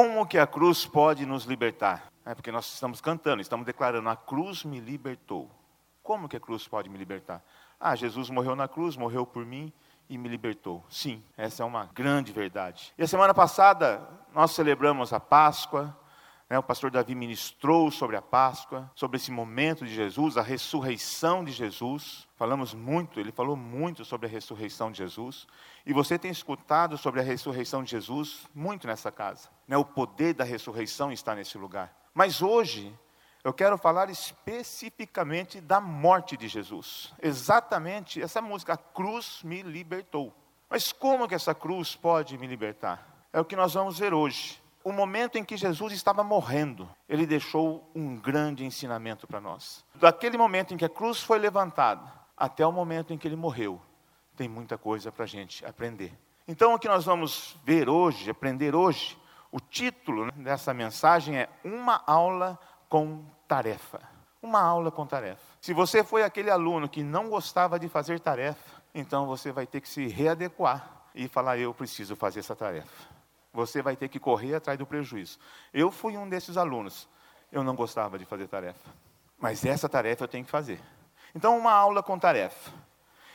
Como que a cruz pode nos libertar? É porque nós estamos cantando, estamos declarando: a cruz me libertou. Como que a cruz pode me libertar? Ah, Jesus morreu na cruz, morreu por mim e me libertou. Sim, essa é uma grande verdade. E a semana passada nós celebramos a Páscoa, o pastor Davi ministrou sobre a Páscoa, sobre esse momento de Jesus, a ressurreição de Jesus. Falamos muito, ele falou muito sobre a ressurreição de Jesus. E você tem escutado sobre a ressurreição de Jesus muito nessa casa. Né, o poder da ressurreição está nesse lugar. Mas hoje, eu quero falar especificamente da morte de Jesus. Exatamente essa música, a cruz me libertou. Mas como que essa cruz pode me libertar? É o que nós vamos ver hoje. O momento em que Jesus estava morrendo, ele deixou um grande ensinamento para nós. Daquele momento em que a cruz foi levantada até o momento em que ele morreu, tem muita coisa para a gente aprender. Então, o que nós vamos ver hoje, aprender hoje, o título dessa mensagem é Uma Aula com tarefa. Uma aula com tarefa. Se você foi aquele aluno que não gostava de fazer tarefa, então você vai ter que se readequar e falar: eu preciso fazer essa tarefa. Você vai ter que correr atrás do prejuízo. Eu fui um desses alunos. Eu não gostava de fazer tarefa. Mas essa tarefa eu tenho que fazer. Então, uma aula com tarefa.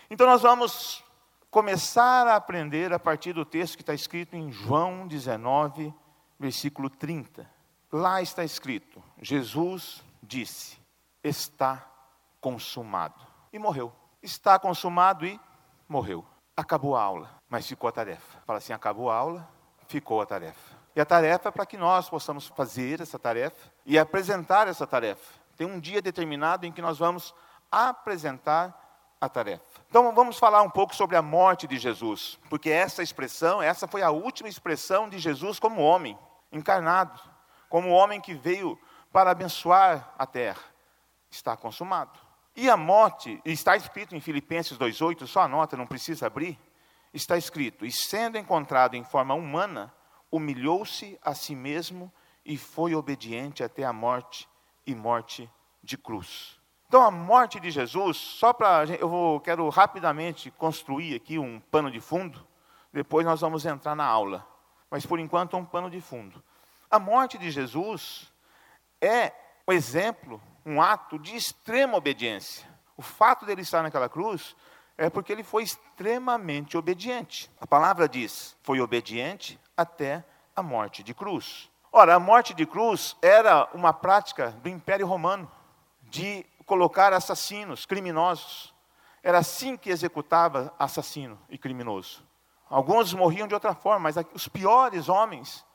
Então, nós vamos começar a aprender a partir do texto que está escrito em João 19, versículo 30. Lá está escrito: Jesus disse: Está consumado. E morreu. Está consumado e morreu. Acabou a aula, mas ficou a tarefa. Fala assim: acabou a aula, ficou a tarefa. E a tarefa é para que nós possamos fazer essa tarefa e apresentar essa tarefa. Tem um dia determinado em que nós vamos apresentar a tarefa. Então vamos falar um pouco sobre a morte de Jesus, porque essa expressão, essa foi a última expressão de Jesus como homem encarnado, como homem que veio para abençoar a terra. Está consumado. E a morte, está escrito em Filipenses 2,8, só anota, não precisa abrir. Está escrito: E sendo encontrado em forma humana, humilhou-se a si mesmo e foi obediente até a morte e morte de cruz. Então, a morte de Jesus, só para. Eu vou, quero rapidamente construir aqui um pano de fundo, depois nós vamos entrar na aula mas por enquanto um pano de fundo. A morte de Jesus é um exemplo, um ato de extrema obediência. O fato dele estar naquela cruz é porque ele foi extremamente obediente. A palavra diz: foi obediente até a morte de cruz. Ora, a morte de cruz era uma prática do Império Romano de colocar assassinos, criminosos. Era assim que executava assassino e criminoso. Alguns morriam de outra forma, mas os piores homens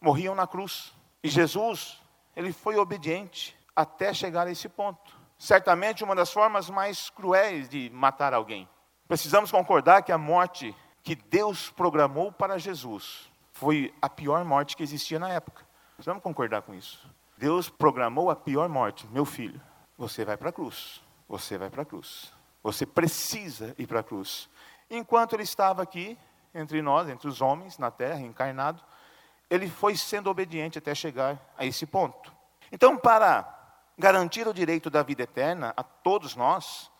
morriam na cruz. E Jesus, ele foi obediente até chegar a esse ponto. Certamente uma das formas mais cruéis de matar alguém. Precisamos concordar que a morte que Deus programou para Jesus foi a pior morte que existia na época. Precisamos concordar com isso. Deus programou a pior morte. Meu filho, você vai para a cruz. Você vai para a cruz. Você precisa ir para a cruz. Enquanto ele estava aqui, entre nós, entre os homens na terra, encarnado, ele foi sendo obediente até chegar a esse ponto. Então, para garantir o direito da vida eterna a todos nós,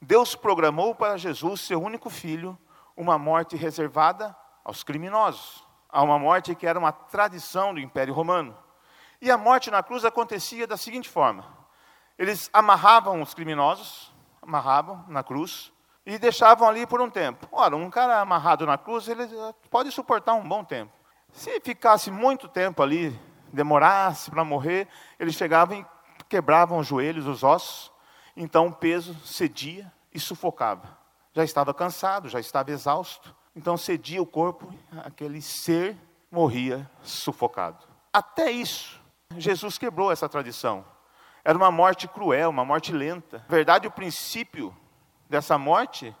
Deus programou para Jesus, seu único filho, uma morte reservada aos criminosos, a uma morte que era uma tradição do Império Romano. E a morte na cruz acontecia da seguinte forma: eles amarravam os criminosos, amarravam na cruz, e deixavam ali por um tempo. Ora, um cara amarrado na cruz, ele pode suportar um bom tempo. Se ficasse muito tempo ali, demorasse para morrer, eles chegavam e quebravam os joelhos, os ossos, então o peso cedia e sufocava. Já estava cansado, já estava exausto, então cedia o corpo, aquele ser morria sufocado. Até isso, Jesus quebrou essa tradição. Era uma morte cruel, uma morte lenta. Na verdade, o princípio dessa morte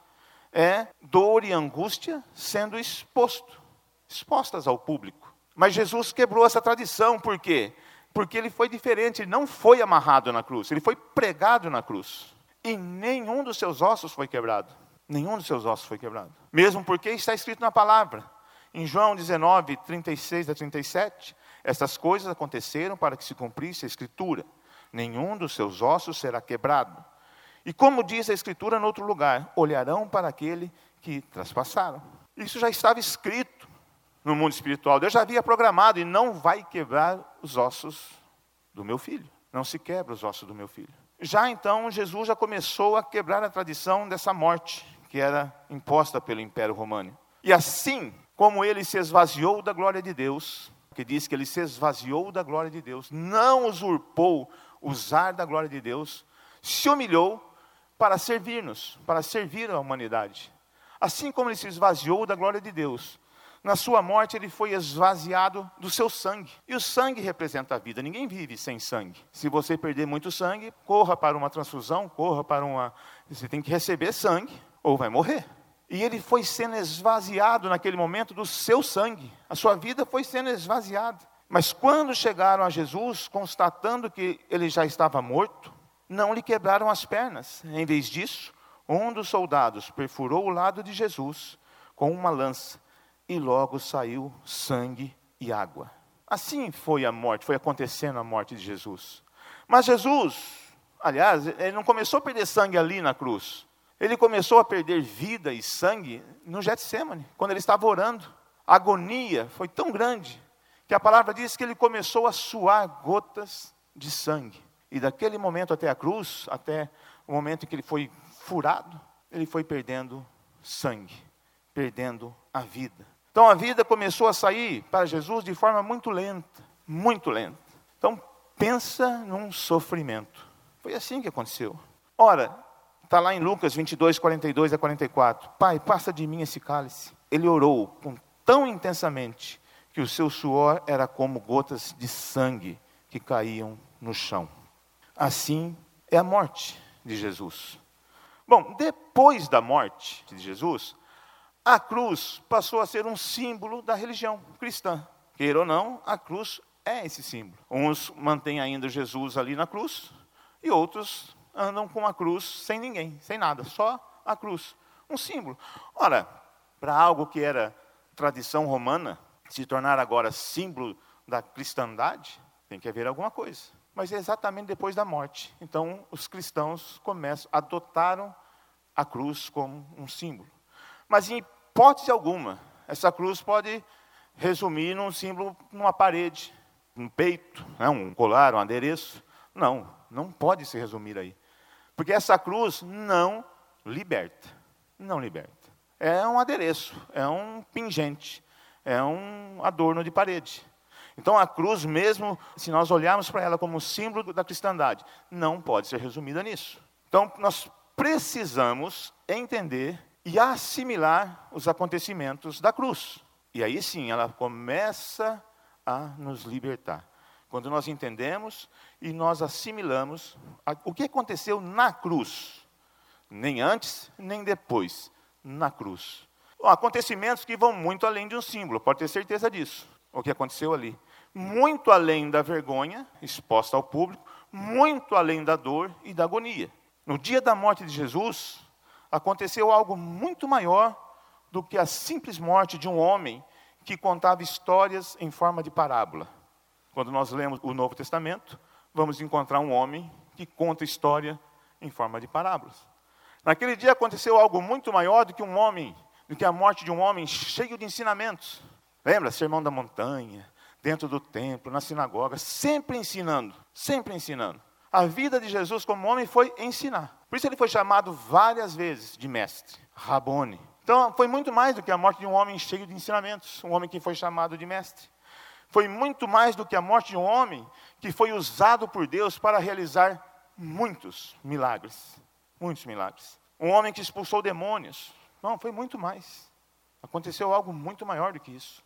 é dor e angústia sendo exposto, expostas ao público. Mas Jesus quebrou essa tradição, por quê? Porque ele foi diferente, ele não foi amarrado na cruz, ele foi pregado na cruz. E nenhum dos seus ossos foi quebrado. Nenhum dos seus ossos foi quebrado. Mesmo porque está escrito na palavra. Em João 19, 36 a 37, essas coisas aconteceram para que se cumprisse a escritura. Nenhum dos seus ossos será quebrado. E como diz a Escritura no outro lugar, olharão para aquele que traspassaram. Isso já estava escrito no mundo espiritual. Deus já havia programado e não vai quebrar os ossos do meu filho. Não se quebra os ossos do meu filho. Já então, Jesus já começou a quebrar a tradição dessa morte que era imposta pelo Império Romano. E assim como ele se esvaziou da glória de Deus, que diz que ele se esvaziou da glória de Deus, não usurpou usar da glória de Deus, se humilhou para servir-nos, para servir a humanidade. Assim como ele se esvaziou da glória de Deus, na sua morte ele foi esvaziado do seu sangue. E o sangue representa a vida. Ninguém vive sem sangue. Se você perder muito sangue, corra para uma transfusão, corra para uma. Você tem que receber sangue ou vai morrer. E ele foi sendo esvaziado naquele momento do seu sangue. A sua vida foi sendo esvaziada. Mas quando chegaram a Jesus, constatando que ele já estava morto, não lhe quebraram as pernas. Em vez disso, um dos soldados perfurou o lado de Jesus com uma lança e logo saiu sangue e água. Assim foi a morte, foi acontecendo a morte de Jesus. Mas Jesus, aliás, ele não começou a perder sangue ali na cruz. Ele começou a perder vida e sangue no Getsemane, quando ele estava orando. A agonia foi tão grande que a palavra diz que ele começou a suar gotas de sangue. E daquele momento até a cruz, até o momento em que ele foi furado, ele foi perdendo sangue, perdendo a vida. Então a vida começou a sair para Jesus de forma muito lenta, muito lenta. Então pensa num sofrimento. Foi assim que aconteceu. Ora, Está lá em Lucas 22, 42 a 44. Pai, passa de mim esse cálice. Ele orou com tão intensamente que o seu suor era como gotas de sangue que caíam no chão. Assim é a morte de Jesus. Bom, depois da morte de Jesus, a cruz passou a ser um símbolo da religião cristã. Queira ou não, a cruz é esse símbolo. Uns mantêm ainda Jesus ali na cruz e outros andam com a cruz sem ninguém, sem nada, só a cruz. Um símbolo. Ora, para algo que era tradição romana, se tornar agora símbolo da cristandade, tem que haver alguma coisa. Mas é exatamente depois da morte. Então, os cristãos começam, adotaram a cruz como um símbolo. Mas, em hipótese alguma, essa cruz pode resumir num símbolo numa parede, um peito, né, um colar, um adereço. Não, não pode se resumir aí. Porque essa cruz não liberta. Não liberta. É um adereço, é um pingente, é um adorno de parede. Então a cruz, mesmo se nós olharmos para ela como símbolo da cristandade, não pode ser resumida nisso. Então nós precisamos entender e assimilar os acontecimentos da cruz. E aí sim ela começa a nos libertar. Quando nós entendemos e nós assimilamos o que aconteceu na cruz, nem antes, nem depois, na cruz. Acontecimentos que vão muito além de um símbolo, pode ter certeza disso, o que aconteceu ali. Muito além da vergonha exposta ao público, muito além da dor e da agonia. No dia da morte de Jesus, aconteceu algo muito maior do que a simples morte de um homem que contava histórias em forma de parábola. Quando nós lemos o Novo Testamento, vamos encontrar um homem que conta história em forma de parábolas. Naquele dia aconteceu algo muito maior do que um homem, do que a morte de um homem cheio de ensinamentos. Lembra? Sermão da montanha, dentro do templo, na sinagoga, sempre ensinando, sempre ensinando. A vida de Jesus como homem foi ensinar. Por isso ele foi chamado várias vezes de mestre, Rabone. Então foi muito mais do que a morte de um homem cheio de ensinamentos, um homem que foi chamado de mestre foi muito mais do que a morte de um homem que foi usado por Deus para realizar muitos milagres. Muitos milagres. Um homem que expulsou demônios. Não, foi muito mais. Aconteceu algo muito maior do que isso.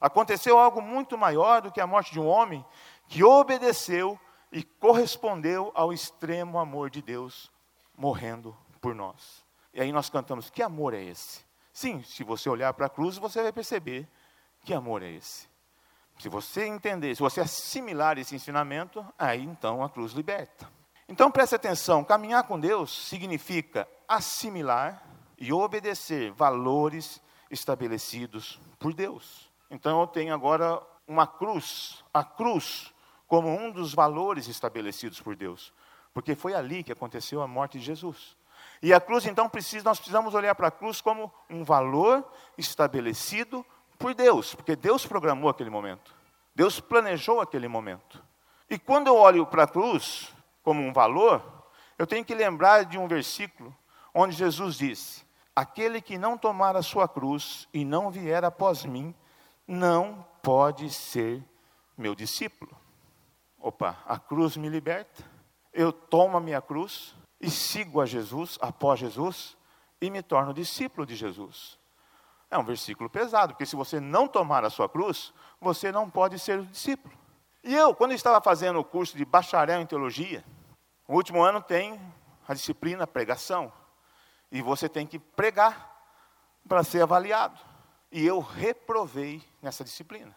Aconteceu algo muito maior do que a morte de um homem que obedeceu e correspondeu ao extremo amor de Deus, morrendo por nós. E aí nós cantamos: que amor é esse? Sim, se você olhar para a cruz, você vai perceber que amor é esse. Se você entender, se você assimilar esse ensinamento, aí então a cruz liberta. Então preste atenção: caminhar com Deus significa assimilar e obedecer valores estabelecidos por Deus. Então eu tenho agora uma cruz, a cruz como um dos valores estabelecidos por Deus, porque foi ali que aconteceu a morte de Jesus. E a cruz, então, precisa, nós precisamos olhar para a cruz como um valor estabelecido por Deus, porque Deus programou aquele momento. Deus planejou aquele momento. E quando eu olho para a cruz como um valor, eu tenho que lembrar de um versículo onde Jesus disse: Aquele que não tomar a sua cruz e não vier após mim, não pode ser meu discípulo. Opa, a cruz me liberta, eu tomo a minha cruz e sigo a Jesus, após Jesus, e me torno discípulo de Jesus. É um versículo pesado, porque se você não tomar a sua cruz, você não pode ser discípulo. E eu, quando estava fazendo o curso de bacharel em teologia, o último ano tem a disciplina pregação. E você tem que pregar para ser avaliado. E eu reprovei nessa disciplina.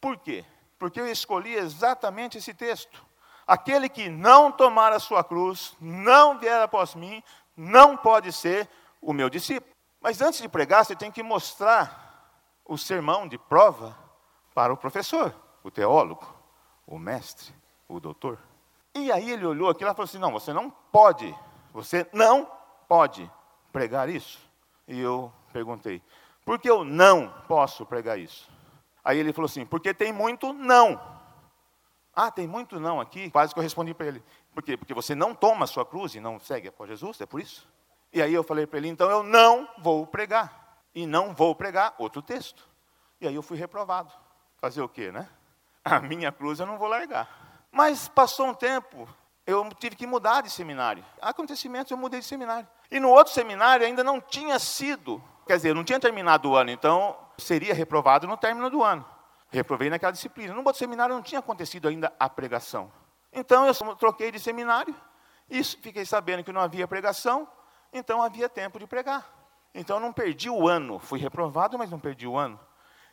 Por quê? Porque eu escolhi exatamente esse texto. Aquele que não tomar a sua cruz, não vier após mim, não pode ser o meu discípulo. Mas antes de pregar, você tem que mostrar o sermão de prova para o professor, o teólogo, o mestre, o doutor. E aí ele olhou aquilo e falou assim: Não, você não pode, você não pode pregar isso. E eu perguntei: Por que eu não posso pregar isso? Aí ele falou assim: Porque tem muito não. Ah, tem muito não aqui. Quase que eu respondi para ele: Por quê? Porque você não toma a sua cruz e não segue após Jesus, é por isso? E aí eu falei para ele: Então eu não vou pregar. E não vou pregar outro texto. E aí eu fui reprovado. Fazer o quê, né? A minha cruz eu não vou largar. Mas passou um tempo, eu tive que mudar de seminário. Acontecimentos, eu mudei de seminário. E no outro seminário ainda não tinha sido, quer dizer, não tinha terminado o ano, então seria reprovado no término do ano. Reprovei naquela disciplina. No outro seminário não tinha acontecido ainda a pregação. Então eu troquei de seminário e fiquei sabendo que não havia pregação, então havia tempo de pregar. Então eu não perdi o ano. Fui reprovado, mas não perdi o ano.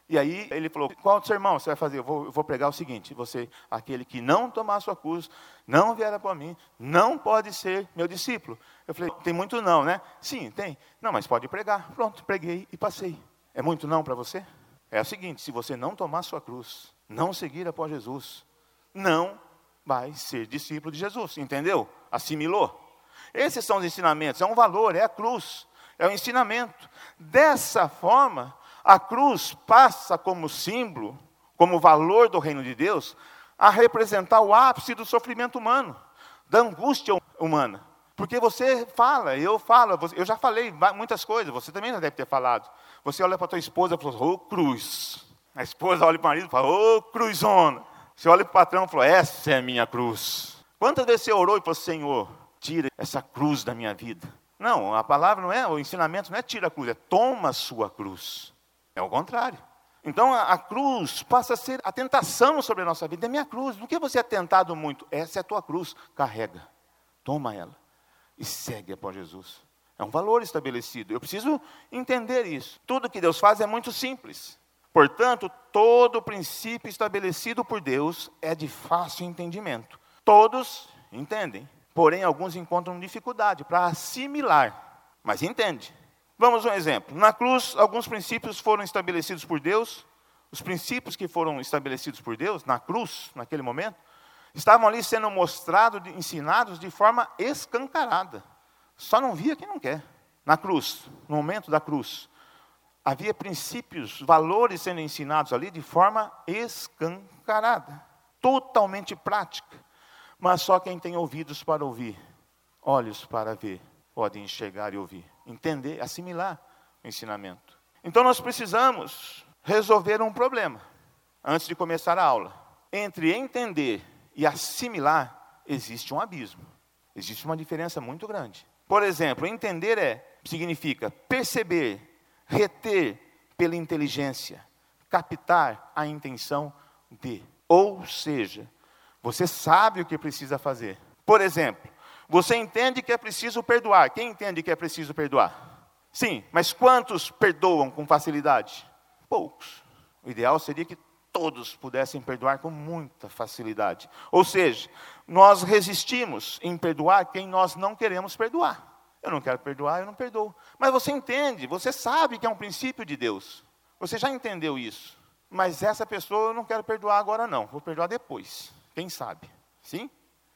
E aí ele falou: Qual sermão você vai fazer? Eu vou, eu vou pregar o seguinte: Você, aquele que não tomar sua cruz, não vier para mim, não pode ser meu discípulo. Eu falei: Tem muito não, né? Sim, tem. Não, mas pode pregar. Pronto, preguei e passei. É muito não para você? É o seguinte: se você não tomar sua cruz, não seguir após Jesus, não vai ser discípulo de Jesus. Entendeu? Assimilou? Esses são os ensinamentos. É um valor, é a cruz, é o ensinamento. Dessa forma a cruz passa como símbolo, como valor do reino de Deus, a representar o ápice do sofrimento humano, da angústia humana. Porque você fala, eu falo, eu já falei muitas coisas, você também já deve ter falado. Você olha para a tua esposa e fala, ô oh, cruz. A esposa olha para o marido e fala, ô oh, cruzona. Você olha para o patrão e fala, essa é a minha cruz. Quantas vezes você orou e falou, Senhor, tira essa cruz da minha vida? Não, a palavra não é, o ensinamento não é tira a cruz, é toma a sua cruz. É o contrário. Então a, a, cruz passa a ser a tentação sobre a nossa vida. É minha cruz. Do que você é tentado muito? Essa é a tua cruz. Carrega. Toma ela. E segue após Jesus. É um valor estabelecido. Eu preciso entender isso. Tudo que Deus faz é muito simples. Portanto, todo princípio estabelecido por Deus é de fácil entendimento. Todos entendem. Porém, alguns encontram dificuldade para assimilar. Mas entende. Vamos a um exemplo. Na cruz, alguns princípios foram estabelecidos por Deus. Os princípios que foram estabelecidos por Deus na cruz, naquele momento, estavam ali sendo mostrados, ensinados de forma escancarada. Só não via quem não quer. Na cruz, no momento da cruz, havia princípios, valores sendo ensinados ali de forma escancarada, totalmente prática. Mas só quem tem ouvidos para ouvir, olhos para ver, pode enxergar e ouvir entender, assimilar o ensinamento. Então nós precisamos resolver um problema antes de começar a aula. Entre entender e assimilar existe um abismo. Existe uma diferença muito grande. Por exemplo, entender é significa perceber, reter pela inteligência, captar a intenção de. Ou seja, você sabe o que precisa fazer. Por exemplo, você entende que é preciso perdoar. Quem entende que é preciso perdoar? Sim, mas quantos perdoam com facilidade? Poucos. O ideal seria que todos pudessem perdoar com muita facilidade. Ou seja, nós resistimos em perdoar quem nós não queremos perdoar. Eu não quero perdoar, eu não perdoo. Mas você entende, você sabe que é um princípio de Deus. Você já entendeu isso. Mas essa pessoa eu não quero perdoar agora não, vou perdoar depois. Quem sabe? Sim?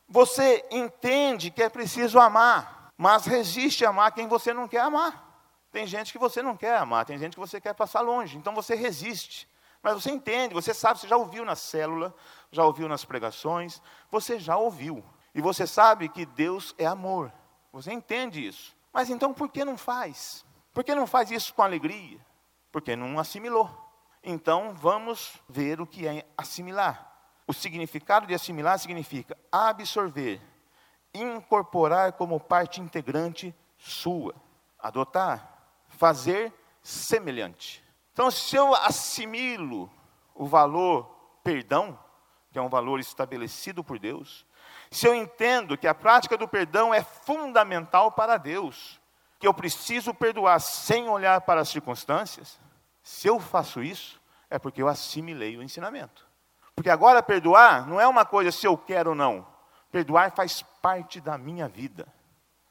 Você entende que é preciso amar, mas resiste a amar quem você não quer amar. Tem gente que você não quer amar, tem gente que você quer passar longe, então você resiste. Mas você entende, você sabe, você já ouviu na célula, já ouviu nas pregações, você já ouviu. E você sabe que Deus é amor. Você entende isso. Mas então por que não faz? Por que não faz isso com alegria? Porque não assimilou. Então vamos ver o que é assimilar. O significado de assimilar significa absorver, incorporar como parte integrante sua, adotar, fazer semelhante. Então, se eu assimilo o valor perdão, que é um valor estabelecido por Deus, se eu entendo que a prática do perdão é fundamental para Deus, que eu preciso perdoar sem olhar para as circunstâncias, se eu faço isso, é porque eu assimilei o ensinamento. Porque agora perdoar não é uma coisa se eu quero ou não. Perdoar faz parte da minha vida.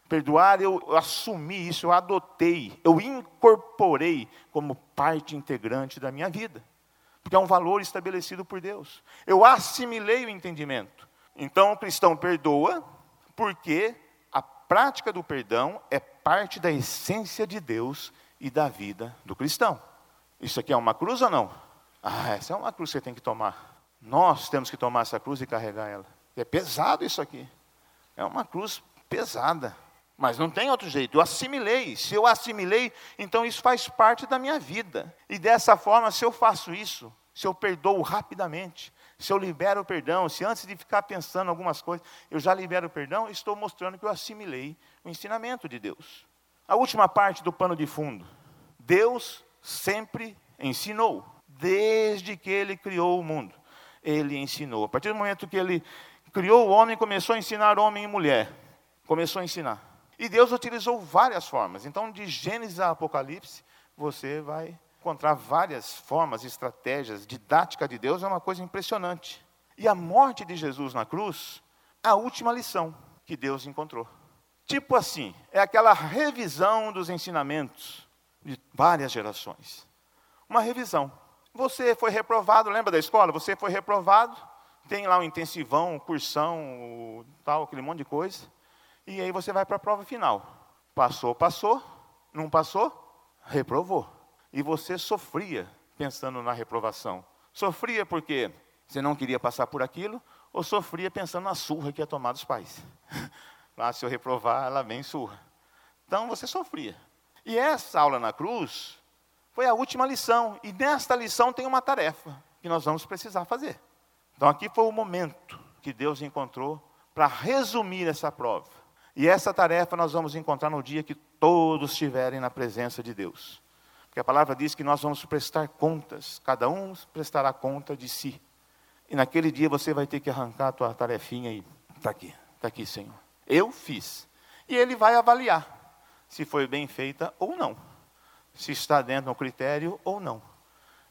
Perdoar, eu, assumi isso, eu adotei, eu incorporei como parte integrante da minha vida. Porque é um valor estabelecido por Deus. Eu assimilei o entendimento. Então o cristão perdoa, porque a prática do perdão é parte da essência de Deus e da vida do cristão. Isso aqui é uma cruz ou não? Ah, essa é uma cruz que você tem que tomar. Nós temos que tomar essa cruz e carregar ela. É pesado isso aqui. É uma cruz pesada. Mas não tem outro jeito, eu assimilei. Se eu assimilei, então isso faz parte da minha vida. E dessa forma, se eu faço isso, se eu perdoo rapidamente, se eu libero o perdão, se antes de ficar pensando algumas coisas, eu já libero o perdão, estou mostrando que eu assimilei o ensinamento de Deus. A última parte do pano de fundo. Deus sempre ensinou, desde que ele criou o mundo. Ele ensinou. A partir do momento que ele criou o homem, começou a ensinar homem e mulher. Começou a ensinar. E Deus utilizou várias formas. Então, de Gênesis a Apocalipse, você vai encontrar várias formas, estratégias. Didática de Deus é uma coisa impressionante. E a morte de Jesus na cruz, a última lição que Deus encontrou. Tipo assim, é aquela revisão dos ensinamentos de várias gerações. Uma revisão. Você foi reprovado, lembra da escola? Você foi reprovado, tem lá um intensivão, um cursão, tal, aquele monte de coisa. E aí você vai para a prova final. Passou, passou. Não passou? Reprovou. E você sofria pensando na reprovação. Sofria porque você não queria passar por aquilo, ou sofria pensando na surra que ia tomar dos pais. Lá, se eu reprovar, ela vem surra. Então você sofria. E essa aula na cruz foi a última lição. E nesta lição tem uma tarefa que nós vamos precisar fazer. Então aqui foi o momento que Deus encontrou para resumir essa prova. E essa tarefa nós vamos encontrar no dia que todos estiverem na presença de Deus. Porque a palavra diz que nós vamos prestar contas, cada um prestará conta de si. E naquele dia você vai ter que arrancar a tua tarefinha e está aqui, está aqui, Senhor. Eu fiz. E ele vai avaliar se foi bem feita ou não. Se está dentro do critério ou não.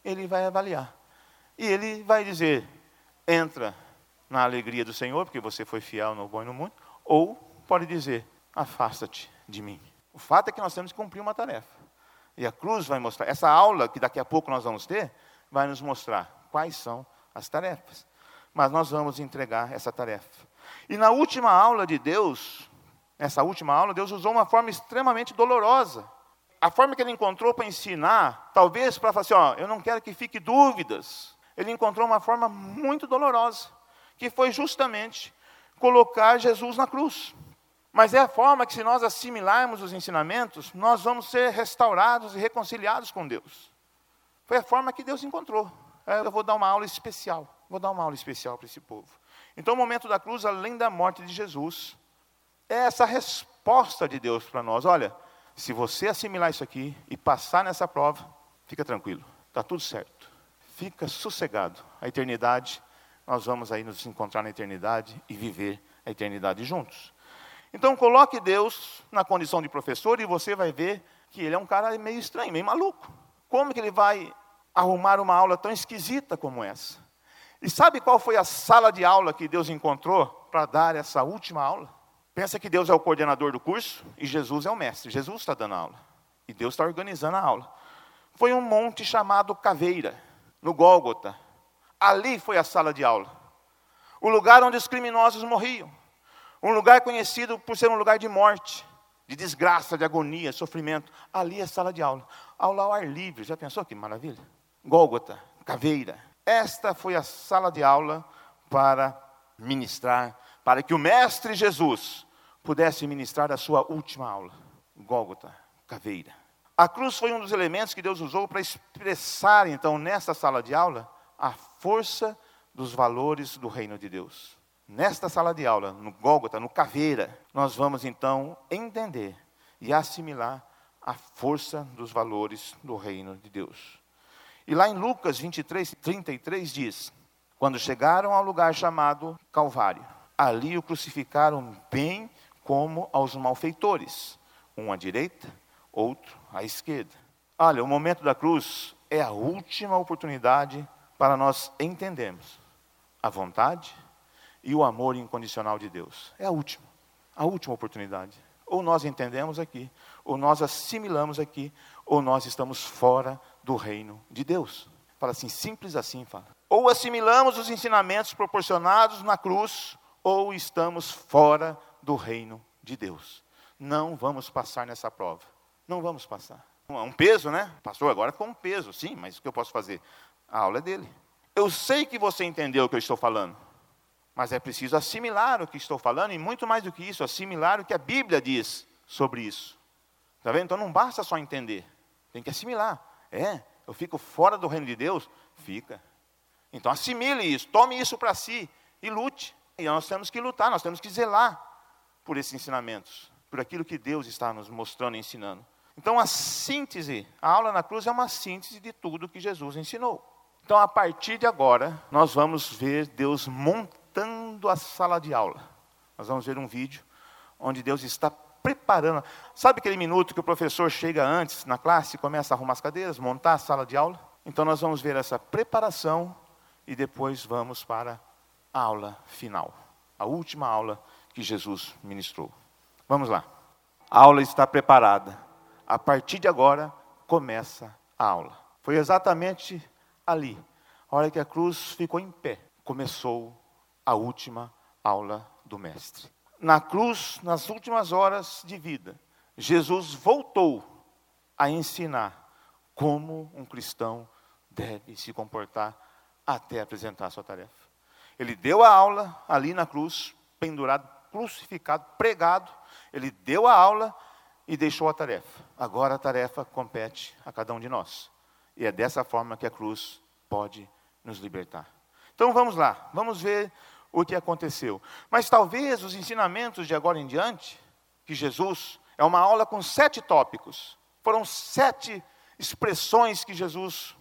Ele vai avaliar. E ele vai dizer: entra na alegria do Senhor, porque você foi fiel no bom e no muito, ou pode dizer: afasta-te de mim. O fato é que nós temos que cumprir uma tarefa. E a cruz vai mostrar, essa aula que daqui a pouco nós vamos ter, vai nos mostrar quais são as tarefas. Mas nós vamos entregar essa tarefa. E na última aula de Deus, nessa última aula, Deus usou uma forma extremamente dolorosa. A forma que ele encontrou para ensinar, talvez para falar assim, ó, eu não quero que fique dúvidas. Ele encontrou uma forma muito dolorosa, que foi justamente colocar Jesus na cruz. Mas é a forma que, se nós assimilarmos os ensinamentos, nós vamos ser restaurados e reconciliados com Deus. Foi a forma que Deus encontrou. É, eu vou dar uma aula especial. Vou dar uma aula especial para esse povo. Então, o momento da cruz, além da morte de Jesus, é essa resposta de Deus para nós. Olha, se você assimilar isso aqui e passar nessa prova, fica tranquilo, está tudo certo. Fica sossegado. A eternidade, nós vamos aí nos encontrar na eternidade e viver a eternidade juntos. Então coloque Deus na condição de professor e você vai ver que ele é um cara meio estranho, meio maluco. Como que ele vai arrumar uma aula tão esquisita como essa? E sabe qual foi a sala de aula que Deus encontrou para dar essa última aula? Pensa que Deus é o coordenador do curso e Jesus é o mestre. Jesus está dando a aula. E Deus está organizando a aula. Foi um monte chamado Caveira, no Gólgota. Ali foi a sala de aula. O lugar onde os criminosos morriam. Um lugar conhecido por ser um lugar de morte. de desgraça, de agonia, sofrimento. Ali é sala de aula. Aula ao ar livre, já pensou que maravilha? Gólgota, caveira. Esta foi a sala de aula para ministrar, para que o Mestre Jesus pudesse ministrar a sua última aula. Gólgota, caveira. A cruz foi um dos elementos que Deus usou para expressar, então, nesta sala de aula, a força dos valores do reino de Deus. Nesta sala de aula, no Gólgota, no Caveira, nós vamos então entender e assimilar a força dos valores do reino de Deus. E lá em Lucas 23, 33 diz: Quando chegaram ao lugar chamado Calvário, ali o crucificaram bem como aos malfeitores, um à direita, outro à esquerda. Olha, o momento da cruz é a última oportunidade para nós entendermos a vontade e o amor incondicional de Deus. É a última, a última oportunidade. Ou nós entendemos aqui, ou nós assimilamos aqui, ou nós estamos fora do reino de Deus. Fala assim, simples assim, fala. Ou assimilamos os ensinamentos proporcionados na cruz, ou estamos fora do reino de Deus. Não vamos passar nessa prova. Não vamos passar. Um peso, né? Pastor, agora ficou um peso. Sim, mas o que eu posso fazer? A aula é dele. Eu sei que você entendeu o que eu estou falando. Mas é preciso assimilar o que estou falando e muito mais do que isso, assimilar o que a Bíblia diz sobre isso. Está vendo? Então não basta só entender, tem que assimilar. É, eu fico fora do reino de Deus? Fica. Então assimile isso, tome isso para si e lute. E nós temos que lutar, nós temos que zelar por esses ensinamentos, por aquilo que Deus está nos mostrando e ensinando. Então a síntese, a aula na cruz é uma síntese de tudo que Jesus ensinou. Então a partir de agora, nós vamos ver Deus montando montando a sala de aula. Nós vamos ver um vídeo onde Deus está preparando. Sabe aquele minuto que o professor chega antes na classe e começa a arrumar as cadeiras, montar a sala de aula? Então nós vamos ver essa preparação e depois vamos para a aula final, a última aula que Jesus ministrou. Vamos lá. A aula está preparada. A partir de agora começa a aula. Foi exatamente ali, a hora que a cruz ficou em pé, começou a última aula do Mestre. Na cruz, nas últimas horas de vida, Jesus voltou a ensinar como um cristão deve se comportar até apresentar a sua tarefa. Ele deu a aula ali na cruz, pendurado, crucificado, pregado. Ele deu a aula e deixou a tarefa. Agora a tarefa compete a cada um de nós. E é dessa forma que a cruz pode nos libertar. Então vamos lá, vamos ver o que aconteceu. Mas talvez os ensinamentos de agora em diante, que Jesus, é uma aula com sete tópicos. Foram sete expressões que Jesus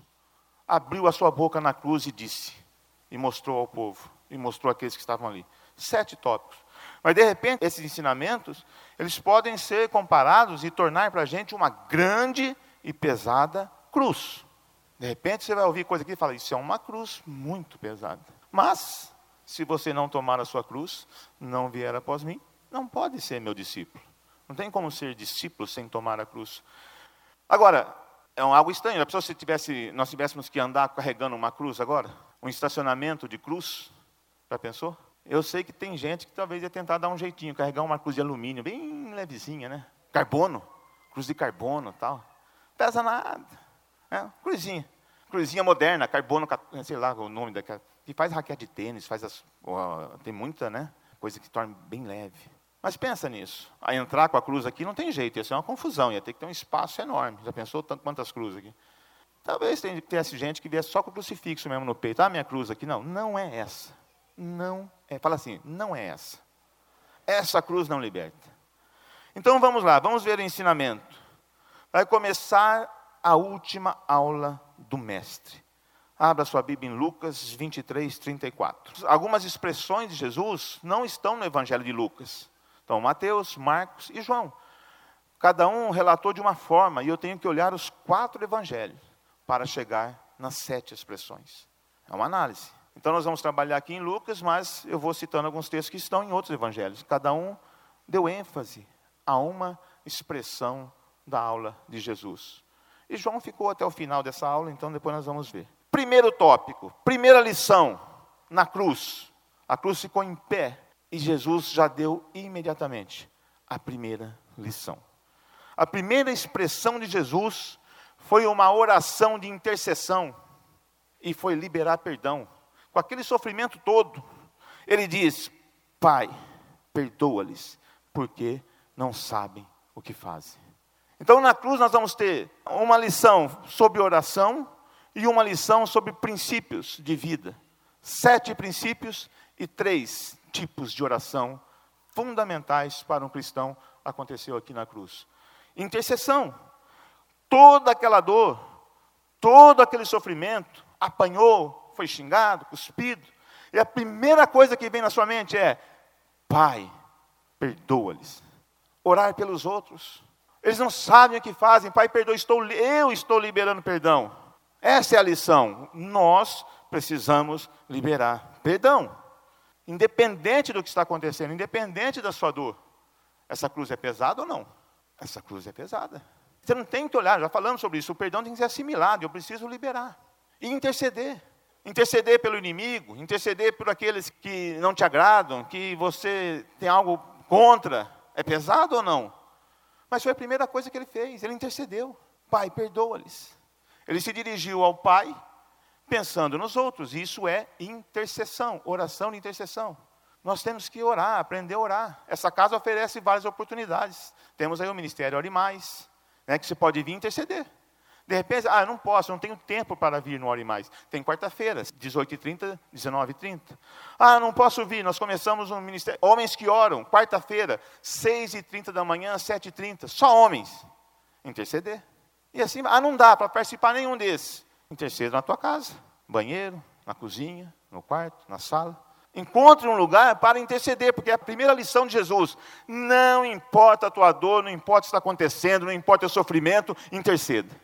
abriu a sua boca na cruz e disse, e mostrou ao povo, e mostrou àqueles que estavam ali. Sete tópicos. Mas de repente, esses ensinamentos, eles podem ser comparados e tornar para a gente uma grande e pesada cruz. De repente você vai ouvir coisa aqui e fala, isso é uma cruz muito pesada. Mas se você não tomar a sua cruz, não vier após mim, não pode ser meu discípulo. Não tem como ser discípulo sem tomar a cruz. Agora, é algo estranho. A pessoa se tivesse, nós tivéssemos que andar carregando uma cruz agora, um estacionamento de cruz, já pensou? Eu sei que tem gente que talvez ia tentar dar um jeitinho, carregar uma cruz de alumínio, bem levezinha, né? Carbono, cruz de carbono, tal. Pesa nada, é, cruzinha, cruzinha moderna, carbono, sei lá o nome daquela que faz raquete de tênis, faz as, tem muita né, coisa que torna bem leve. Mas pensa nisso. A entrar com a cruz aqui não tem jeito, ia ser uma confusão, ia ter que ter um espaço enorme. Já pensou tanto quantas cruzes aqui? Talvez tenha tivesse gente que viesse só com o crucifixo mesmo no peito. Ah, minha cruz aqui. Não, não é essa. Não é. Fala assim, não é essa. Essa cruz não liberta. Então vamos lá, vamos ver o ensinamento. Vai começar a última aula do Mestre. Abra sua Bíblia em Lucas 23, 34. Algumas expressões de Jesus não estão no Evangelho de Lucas. Então, Mateus, Marcos e João. Cada um relatou de uma forma, e eu tenho que olhar os quatro evangelhos para chegar nas sete expressões. É uma análise. Então, nós vamos trabalhar aqui em Lucas, mas eu vou citando alguns textos que estão em outros evangelhos. Cada um deu ênfase a uma expressão da aula de Jesus. E João ficou até o final dessa aula, então depois nós vamos ver. Primeiro tópico, primeira lição, na cruz. A cruz ficou em pé e Jesus já deu imediatamente a primeira lição. A primeira expressão de Jesus foi uma oração de intercessão e foi liberar perdão. Com aquele sofrimento todo, ele diz: Pai, perdoa-lhes, porque não sabem o que fazem. Então, na cruz, nós vamos ter uma lição sobre oração e uma lição sobre princípios de vida. Sete princípios e três tipos de oração fundamentais para um cristão aconteceu aqui na cruz. Intercessão. Toda aquela dor, todo aquele sofrimento, apanhou, foi xingado, cuspido. E a primeira coisa que vem na sua mente é: Pai, perdoa-lhes. Orar pelos outros. Eles não sabem o que fazem. Pai, perdoa, estou, eu estou liberando perdão. Essa é a lição. Nós precisamos liberar perdão. Independente do que está acontecendo, independente da sua dor. Essa cruz é pesada ou não? Essa cruz é pesada. Você não tem que olhar, já falamos sobre isso. O perdão tem que ser assimilado, eu preciso liberar. E interceder. Interceder pelo inimigo, interceder por aqueles que não te agradam, que você tem algo contra. É pesado ou não? Mas foi a primeira coisa que ele fez, ele intercedeu. Pai, perdoa-lhes. Ele se dirigiu ao Pai, pensando nos outros. Isso é intercessão, oração de intercessão. Nós temos que orar, aprender a orar. Essa casa oferece várias oportunidades. Temos aí o Ministério Ore Mais, né, que você pode vir interceder. De repente, ah, não posso, não tenho tempo para vir no Ore Mais. Tem quarta-feira, 18h30, 19h30. Ah, não posso vir, nós começamos um ministério. Homens que oram, quarta-feira, 6h30 da manhã, 7h30. Só homens. Interceder. E assim, ah, não dá para participar nenhum desses. Interceda na tua casa, banheiro, na cozinha, no quarto, na sala. Encontre um lugar para interceder, porque é a primeira lição de Jesus. Não importa a tua dor, não importa o que está acontecendo, não importa o sofrimento, interceda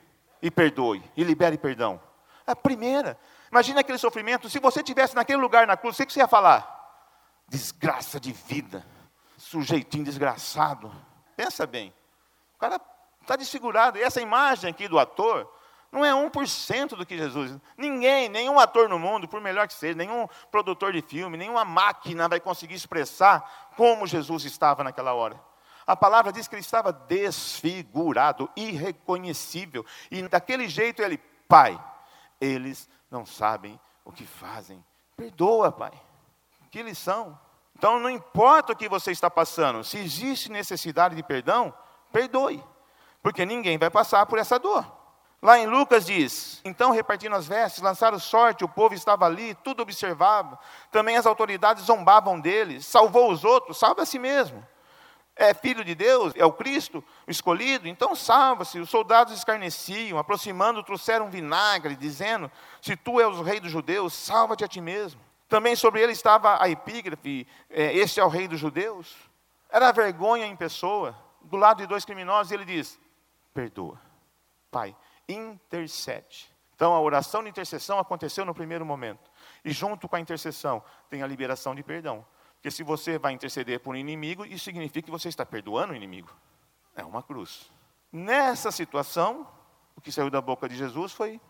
e perdoe, e libere perdão. É a primeira. Imagina aquele sofrimento, se você tivesse naquele lugar na cruz, o que você ia falar? Desgraça de vida, sujeitinho desgraçado. Pensa bem, o cara está desfigurado. E essa imagem aqui do ator não é 1% do que Jesus. Ninguém, nenhum ator no mundo, por melhor que seja, nenhum produtor de filme, nenhuma máquina vai conseguir expressar como Jesus estava naquela hora. A palavra diz que ele estava desfigurado, irreconhecível. E daquele jeito ele, Pai, eles não sabem o que fazem. Perdoa, Pai. Que lição. Então não importa o que você está passando, se existe necessidade de perdão, perdoe. Porque ninguém vai passar por essa dor. Lá em Lucas diz: Então repartindo as vestes, lançaram sorte, o povo estava ali, tudo observava. Também as autoridades zombavam dele, salvou os outros, salva a si mesmo é filho de Deus, é o Cristo, o escolhido, então salva-se. Os soldados escarneciam, aproximando, trouxeram vinagre, dizendo: Se tu és o rei dos judeus, salva-te a ti mesmo. Também sobre ele estava a epígrafe: é, Este é o rei dos judeus. Era vergonha em pessoa. Do lado de dois criminosos, ele diz: Perdoa. Pai, intercede. Então a oração de intercessão aconteceu no primeiro momento. E junto com a intercessão tem a liberação de perdão. Porque se você vai interceder por um inimigo, isso significa que você está perdoando o inimigo. É uma cruz. Nessa situação, o que saiu da boca de Jesus foi: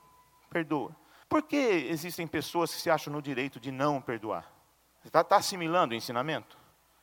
perdoa. Por que existem pessoas que se acham no direito de não perdoar? Você está tá assimilando o ensinamento?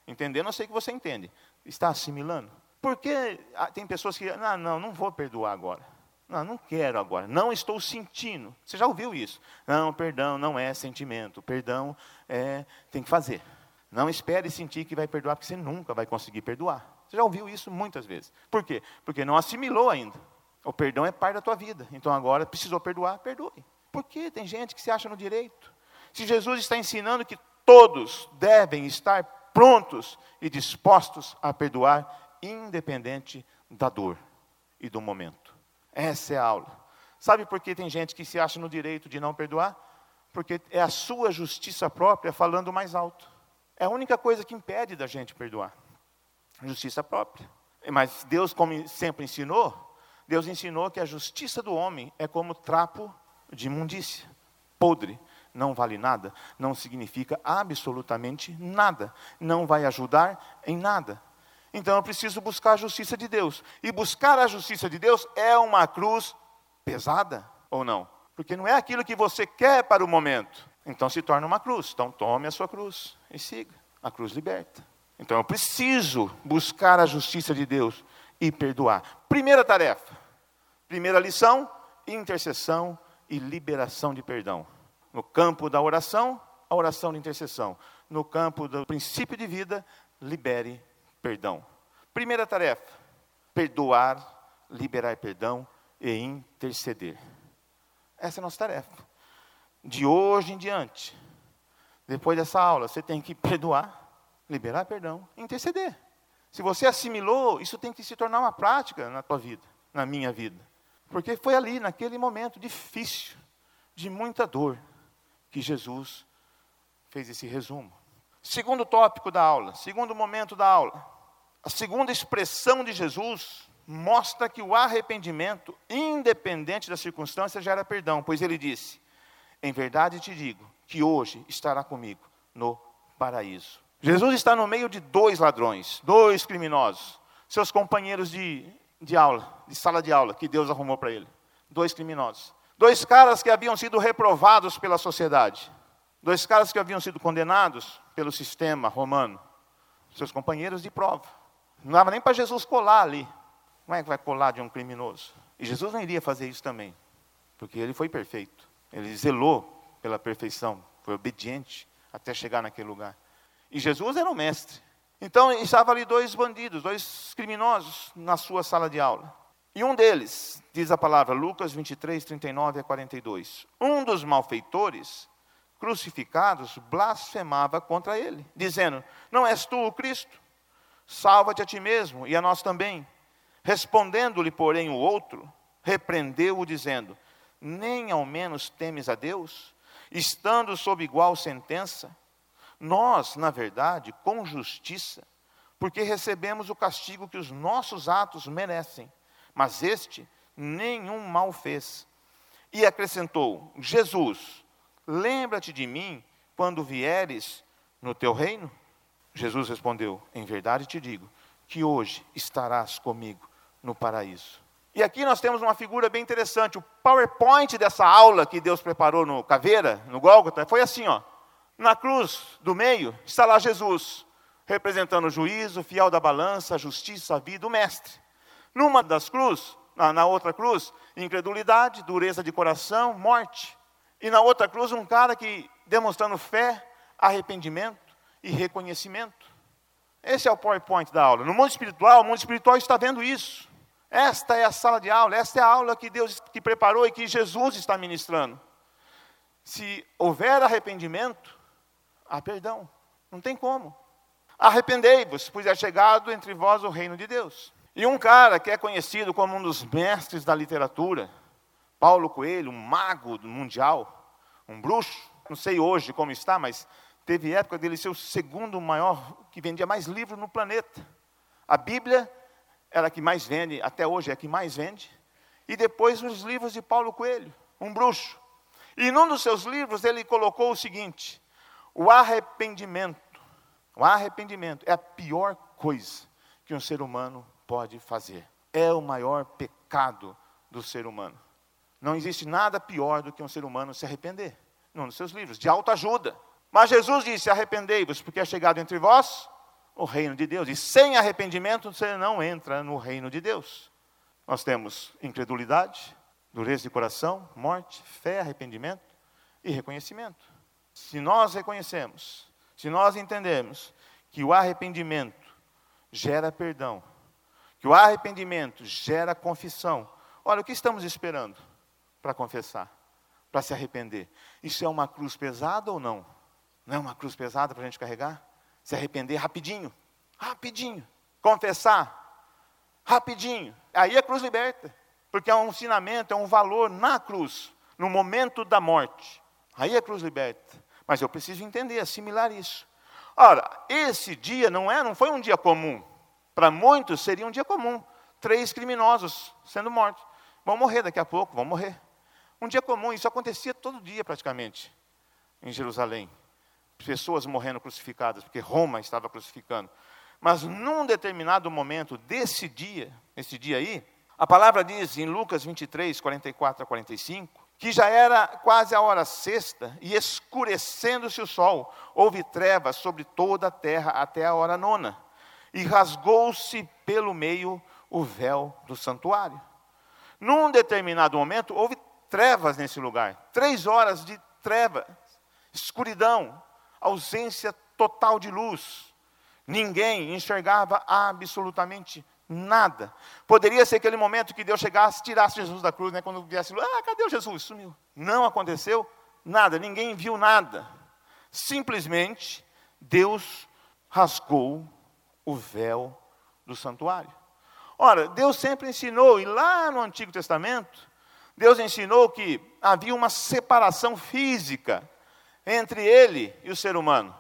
Entendendo, eu sei que você entende. Está assimilando. Por que ah, tem pessoas que, não, não, não vou perdoar agora. Não, não quero agora. Não estou sentindo. Você já ouviu isso? Não, perdão não é sentimento. Perdão é tem que fazer. Não espere sentir que vai perdoar, porque você nunca vai conseguir perdoar. Você já ouviu isso muitas vezes. Por quê? Porque não assimilou ainda. O perdão é parte da tua vida. Então agora precisou perdoar, perdoe. Por que tem gente que se acha no direito? Se Jesus está ensinando que todos devem estar prontos e dispostos a perdoar, independente da dor e do momento. Essa é a aula. Sabe por que tem gente que se acha no direito de não perdoar? Porque é a sua justiça própria falando mais alto. É a única coisa que impede da gente perdoar. Justiça própria. Mas Deus, como sempre ensinou, Deus ensinou que a justiça do homem é como trapo de imundícia, podre, não vale nada, não significa absolutamente nada, não vai ajudar em nada. Então eu preciso buscar a justiça de Deus. E buscar a justiça de Deus é uma cruz pesada ou não? Porque não é aquilo que você quer para o momento. Então se torna uma cruz. Então tome a sua cruz e siga. A cruz liberta. Então eu preciso buscar a justiça de Deus e perdoar. Primeira tarefa, primeira lição: intercessão e liberação de perdão. No campo da oração, a oração de intercessão. No campo do princípio de vida, libere perdão. Primeira tarefa: perdoar, liberar perdão e interceder. Essa é a nossa tarefa. De hoje em diante, depois dessa aula, você tem que perdoar, liberar perdão, interceder. Se você assimilou, isso tem que se tornar uma prática na tua vida, na minha vida. Porque foi ali, naquele momento difícil, de muita dor, que Jesus fez esse resumo. Segundo tópico da aula, segundo momento da aula. A segunda expressão de Jesus mostra que o arrependimento, independente da circunstância, gera perdão, pois ele disse: Em verdade te digo que hoje estará comigo no paraíso. Jesus está no meio de dois ladrões, dois criminosos, seus companheiros de, de aula, de sala de aula, que Deus arrumou para ele. Dois criminosos. Dois caras que haviam sido reprovados pela sociedade. Dois caras que haviam sido condenados pelo sistema romano. Seus companheiros de prova. Não dava nem para Jesus colar ali. Como é que vai colar de um criminoso? E Jesus não iria fazer isso também, porque ele foi perfeito. Ele zelou pela perfeição, foi obediente até chegar naquele lugar. E Jesus era o mestre. Então estavam ali dois bandidos, dois criminosos na sua sala de aula. E um deles, diz a palavra, Lucas 23, 39 a 42. Um dos malfeitores crucificados blasfemava contra ele, dizendo: Não és tu o Cristo? Salva-te a ti mesmo e a nós também. Respondendo-lhe, porém, o outro, repreendeu-o, dizendo: Nem ao menos temes a Deus, estando sob igual sentença? Nós, na verdade, com justiça, porque recebemos o castigo que os nossos atos merecem, mas este nenhum mal fez. E acrescentou: Jesus, lembra-te de mim quando vieres no teu reino? Jesus respondeu: Em verdade te digo que hoje estarás comigo no paraíso. E aqui nós temos uma figura bem interessante. O PowerPoint dessa aula que Deus preparou no Caveira, no Gólgota, foi assim, ó. Na cruz do meio está lá Jesus, representando o juízo, fiel da balança, a justiça, a vida, o mestre. Numa das cruzes, na, na outra cruz, incredulidade, dureza de coração, morte. E na outra cruz, um cara que demonstrando fé, arrependimento e reconhecimento. Esse é o PowerPoint da aula. No mundo espiritual, o mundo espiritual está vendo isso. Esta é a sala de aula, esta é a aula que Deus que preparou e que Jesus está ministrando. Se houver arrependimento, há perdão. Não tem como. Arrependei-vos, pois é chegado entre vós o reino de Deus. E um cara que é conhecido como um dos mestres da literatura, Paulo Coelho, um mago mundial, um bruxo, não sei hoje como está, mas teve época dele ser o segundo maior, que vendia mais livros no planeta. A Bíblia era a que mais vende, até hoje é a que mais vende. E depois os livros de Paulo Coelho, um bruxo. E num dos seus livros ele colocou o seguinte: o arrependimento, o arrependimento é a pior coisa que um ser humano pode fazer. É o maior pecado do ser humano. Não existe nada pior do que um ser humano se arrepender. Num dos seus livros, de autoajuda. Mas Jesus disse: arrependei-vos, porque é chegado entre vós o reino de Deus. E sem arrependimento você não entra no reino de Deus. Nós temos incredulidade, dureza de coração, morte, fé, arrependimento e reconhecimento. Se nós reconhecemos, se nós entendemos que o arrependimento gera perdão, que o arrependimento gera confissão, olha, o que estamos esperando para confessar, para se arrepender? Isso é uma cruz pesada ou não? Não é uma cruz pesada para a gente carregar? Se arrepender rapidinho, rapidinho. Confessar, rapidinho. Aí a cruz liberta, porque é um ensinamento, é um valor na cruz, no momento da morte. Aí a cruz liberta. Mas eu preciso entender, assimilar isso. Ora, esse dia não é, não foi um dia comum. Para muitos seria um dia comum. Três criminosos sendo mortos. Vão morrer daqui a pouco, vão morrer. Um dia comum, isso acontecia todo dia praticamente em Jerusalém. Pessoas morrendo crucificadas, porque Roma estava crucificando. Mas num determinado momento desse dia, esse dia aí, a palavra diz em Lucas 23, 44 a 45, que já era quase a hora sexta, e escurecendo-se o sol, houve trevas sobre toda a terra até a hora nona, e rasgou-se pelo meio o véu do santuário. Num determinado momento, houve trevas nesse lugar três horas de trevas, escuridão, ausência total de luz. Ninguém enxergava absolutamente Nada. Poderia ser aquele momento que Deus chegasse, tirasse Jesus da cruz, né? Quando viesse, ah, cadê o Jesus? Sumiu. Não aconteceu nada, ninguém viu nada. Simplesmente Deus rasgou o véu do santuário. Ora, Deus sempre ensinou, e lá no Antigo Testamento, Deus ensinou que havia uma separação física entre ele e o ser humano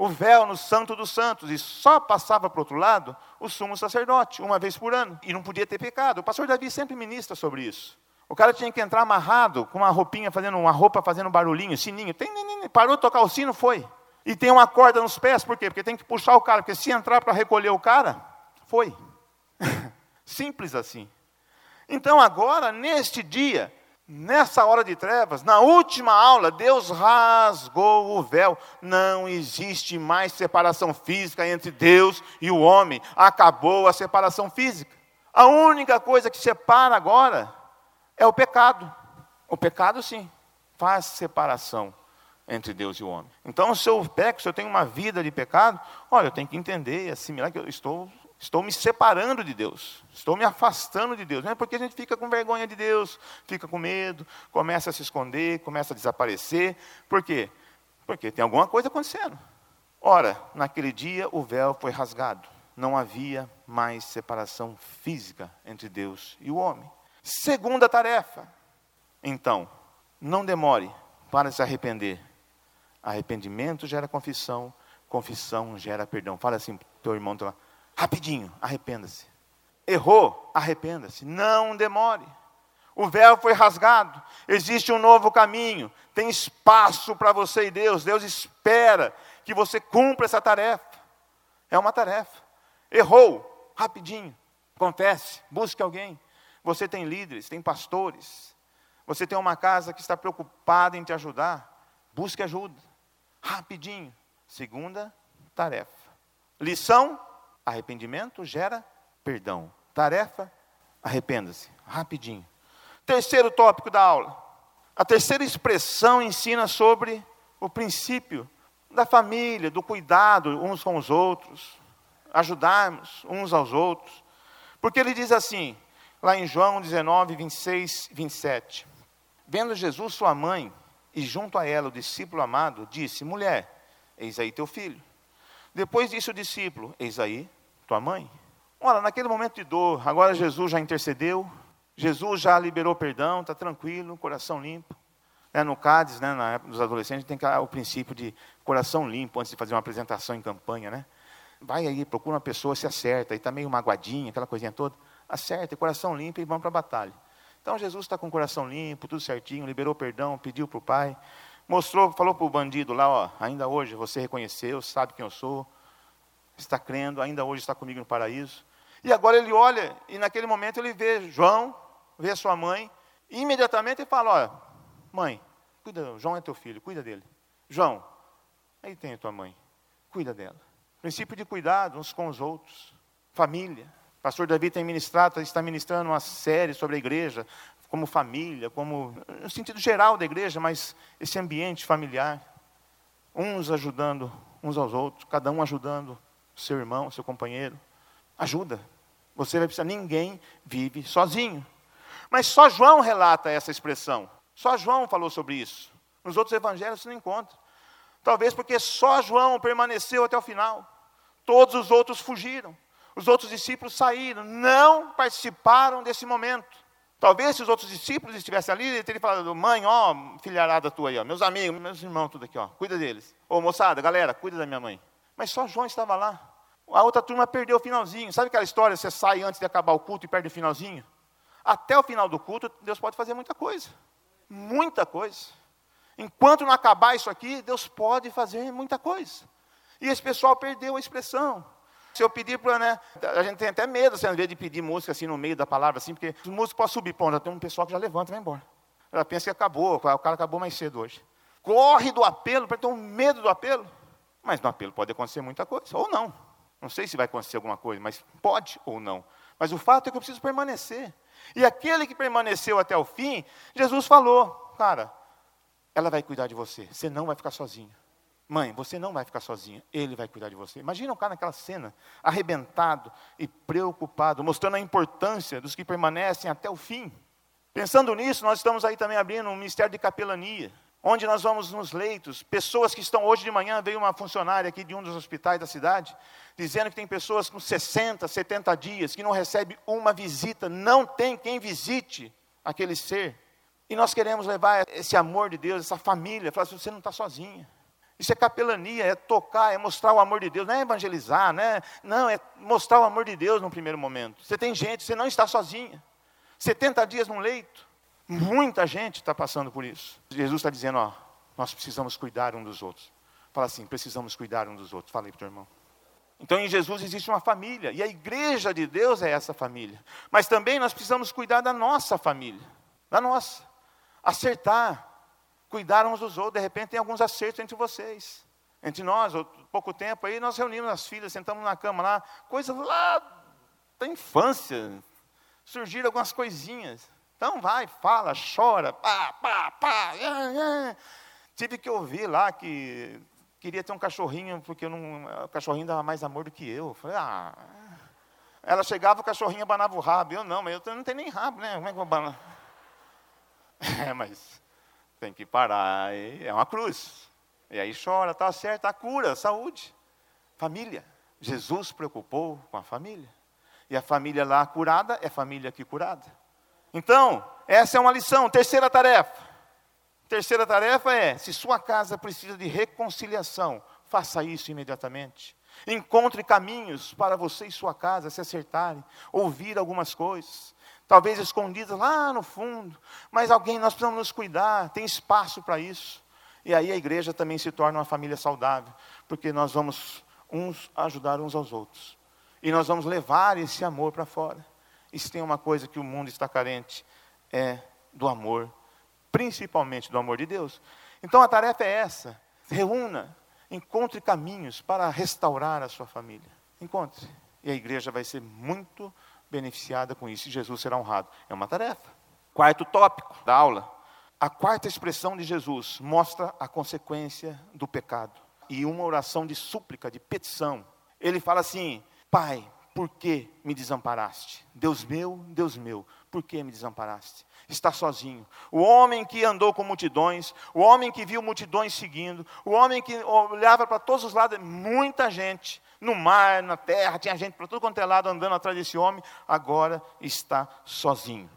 o véu no Santo dos Santos, e só passava para o outro lado o sumo sacerdote, uma vez por ano, e não podia ter pecado. O pastor Davi sempre ministra sobre isso. O cara tinha que entrar amarrado, com uma roupinha fazendo, uma roupa fazendo barulhinho, sininho. Parou de tocar o sino, foi. E tem uma corda nos pés, por quê? Porque tem que puxar o cara, porque se entrar para recolher o cara, foi. Simples assim. Então agora, neste dia, Nessa hora de trevas, na última aula, Deus rasgou o véu. Não existe mais separação física entre Deus e o homem. Acabou a separação física. A única coisa que separa agora é o pecado. O pecado, sim, faz separação entre Deus e o homem. Então, se eu peco, se eu tenho uma vida de pecado, olha, eu tenho que entender e assimilar que eu estou Estou me separando de Deus, estou me afastando de Deus. Não é porque a gente fica com vergonha de Deus, fica com medo, começa a se esconder, começa a desaparecer. Por quê? Porque tem alguma coisa acontecendo. Ora, naquele dia o véu foi rasgado. Não havia mais separação física entre Deus e o homem. Segunda tarefa. Então, não demore para se arrepender. Arrependimento gera confissão, confissão gera perdão. Fala assim, teu irmão está lá. Rapidinho, arrependa-se. Errou, arrependa-se. Não demore. O véu foi rasgado, existe um novo caminho, tem espaço para você e Deus. Deus espera que você cumpra essa tarefa. É uma tarefa. Errou, rapidinho, confesse, busque alguém. Você tem líderes, tem pastores. Você tem uma casa que está preocupada em te ajudar. Busque ajuda. Rapidinho. Segunda tarefa. Lição Arrependimento gera perdão. Tarefa, arrependa-se, rapidinho. Terceiro tópico da aula. A terceira expressão ensina sobre o princípio da família, do cuidado uns com os outros, ajudarmos uns aos outros. Porque ele diz assim, lá em João 19, 26, 27. Vendo Jesus sua mãe e junto a ela o discípulo amado, disse: Mulher, eis aí teu filho. Depois disse o discípulo: Eis aí tua mãe. Olha, naquele momento de dor, agora Jesus já intercedeu, Jesus já liberou perdão, está tranquilo, coração limpo. É, no CADES, né, na época dos adolescentes, tem o princípio de coração limpo antes de fazer uma apresentação em campanha. Né? Vai aí, procura uma pessoa, se acerta, e está meio magoadinha, aquela coisinha toda. Acerta, coração limpo e vamos para a batalha. Então Jesus está com o coração limpo, tudo certinho, liberou perdão, pediu para o Pai. Mostrou, falou para o bandido lá, ó, ainda hoje você reconheceu, sabe quem eu sou, está crendo, ainda hoje está comigo no paraíso. E agora ele olha, e naquele momento ele vê João, vê sua mãe, e imediatamente ele fala, olha, mãe, cuida, João é teu filho, cuida dele. João, aí tem a tua mãe, cuida dela. Princípio de cuidado uns com os outros, família. Pastor Davi tem ministrado, está ministrando uma série sobre a igreja, como família, como no sentido geral da igreja, mas esse ambiente familiar, uns ajudando uns aos outros, cada um ajudando seu irmão, seu companheiro. Ajuda. Você vai precisar, ninguém vive sozinho. Mas só João relata essa expressão. Só João falou sobre isso. Nos outros evangelhos você não encontra. Talvez porque só João permaneceu até o final. Todos os outros fugiram. Os outros discípulos saíram, não participaram desse momento. Talvez se os outros discípulos estivessem ali, ele teria falado, mãe, ó, filharada tua aí, ó, meus amigos, meus irmãos, tudo aqui, ó, cuida deles. Ô moçada, galera, cuida da minha mãe. Mas só João estava lá. A outra turma perdeu o finalzinho. Sabe aquela história, você sai antes de acabar o culto e perde o finalzinho? Até o final do culto, Deus pode fazer muita coisa. Muita coisa. Enquanto não acabar isso aqui, Deus pode fazer muita coisa. E esse pessoal perdeu a expressão. Se eu pedir para, né, a gente tem até medo, assim, às vezes, de pedir música assim no meio da palavra, assim, porque os músicos podem subir, pô, já tem um pessoal que já levanta e vai embora. Ela pensa que acabou, o cara acabou mais cedo hoje. Corre do apelo, para ter um medo do apelo. Mas no apelo pode acontecer muita coisa, ou não. Não sei se vai acontecer alguma coisa, mas pode ou não. Mas o fato é que eu preciso permanecer. E aquele que permaneceu até o fim, Jesus falou: Cara, ela vai cuidar de você, você não vai ficar sozinho. Mãe, você não vai ficar sozinha, ele vai cuidar de você. Imagina um cara naquela cena, arrebentado e preocupado, mostrando a importância dos que permanecem até o fim. Pensando nisso, nós estamos aí também abrindo um ministério de capelania, onde nós vamos nos leitos. Pessoas que estão hoje de manhã, veio uma funcionária aqui de um dos hospitais da cidade, dizendo que tem pessoas com 60, 70 dias que não recebe uma visita, não tem quem visite aquele ser. E nós queremos levar esse amor de Deus, essa família, falar assim, você não está sozinha. Isso é capelania, é tocar, é mostrar o amor de Deus, não é evangelizar, né? não, é mostrar o amor de Deus no primeiro momento. Você tem gente, você não está sozinha. 70 dias num leito, muita gente está passando por isso. Jesus está dizendo, ó, nós precisamos cuidar um dos outros. Fala assim, precisamos cuidar um dos outros. Fala aí para o teu irmão. Então em Jesus existe uma família, e a igreja de Deus é essa família. Mas também nós precisamos cuidar da nossa família, da nossa. Acertar, cuidar uns dos outros. De repente tem alguns acertos entre vocês, entre nós. Pouco tempo aí nós reunimos as filhas, sentamos na cama lá, coisas lá da infância. Surgiram algumas coisinhas. Então vai, fala, chora, pá, pá, pá. Tive que ouvir lá que queria ter um cachorrinho, porque não, o cachorrinho dava mais amor do que eu. Falei, ah. Ela chegava, o cachorrinho abanava o rabo. Eu não, mas eu não tenho nem rabo, né? Como é que eu abanar? É, mas tem que parar, é uma cruz. E aí chora, está certo, a cura, saúde, família. Jesus preocupou com a família. E a família lá curada é família aqui curada. Então, essa é uma lição. Terceira tarefa. Terceira tarefa é: se sua casa precisa de reconciliação, faça isso imediatamente. Encontre caminhos para você e sua casa se acertarem, ouvir algumas coisas talvez escondidas lá no fundo, mas alguém, nós precisamos nos cuidar, tem espaço para isso. E aí a igreja também se torna uma família saudável, porque nós vamos uns ajudar uns aos outros. E nós vamos levar esse amor para fora. E se tem uma coisa que o mundo está carente, é do amor, principalmente do amor de Deus. Então a tarefa é essa: reúna, encontre caminhos para restaurar a sua família. Encontre. E a igreja vai ser muito beneficiada com isso e Jesus será honrado. É uma tarefa. Quarto tópico da aula. A quarta expressão de Jesus mostra a consequência do pecado e uma oração de súplica, de petição. Ele fala assim: Pai, por que me desamparaste? Deus meu, Deus meu, por que me desamparaste? Está sozinho. O homem que andou com multidões, o homem que viu multidões seguindo, o homem que olhava para todos os lados, muita gente, no mar, na terra, tinha gente para todo quanto é lado andando atrás desse homem, agora está sozinho.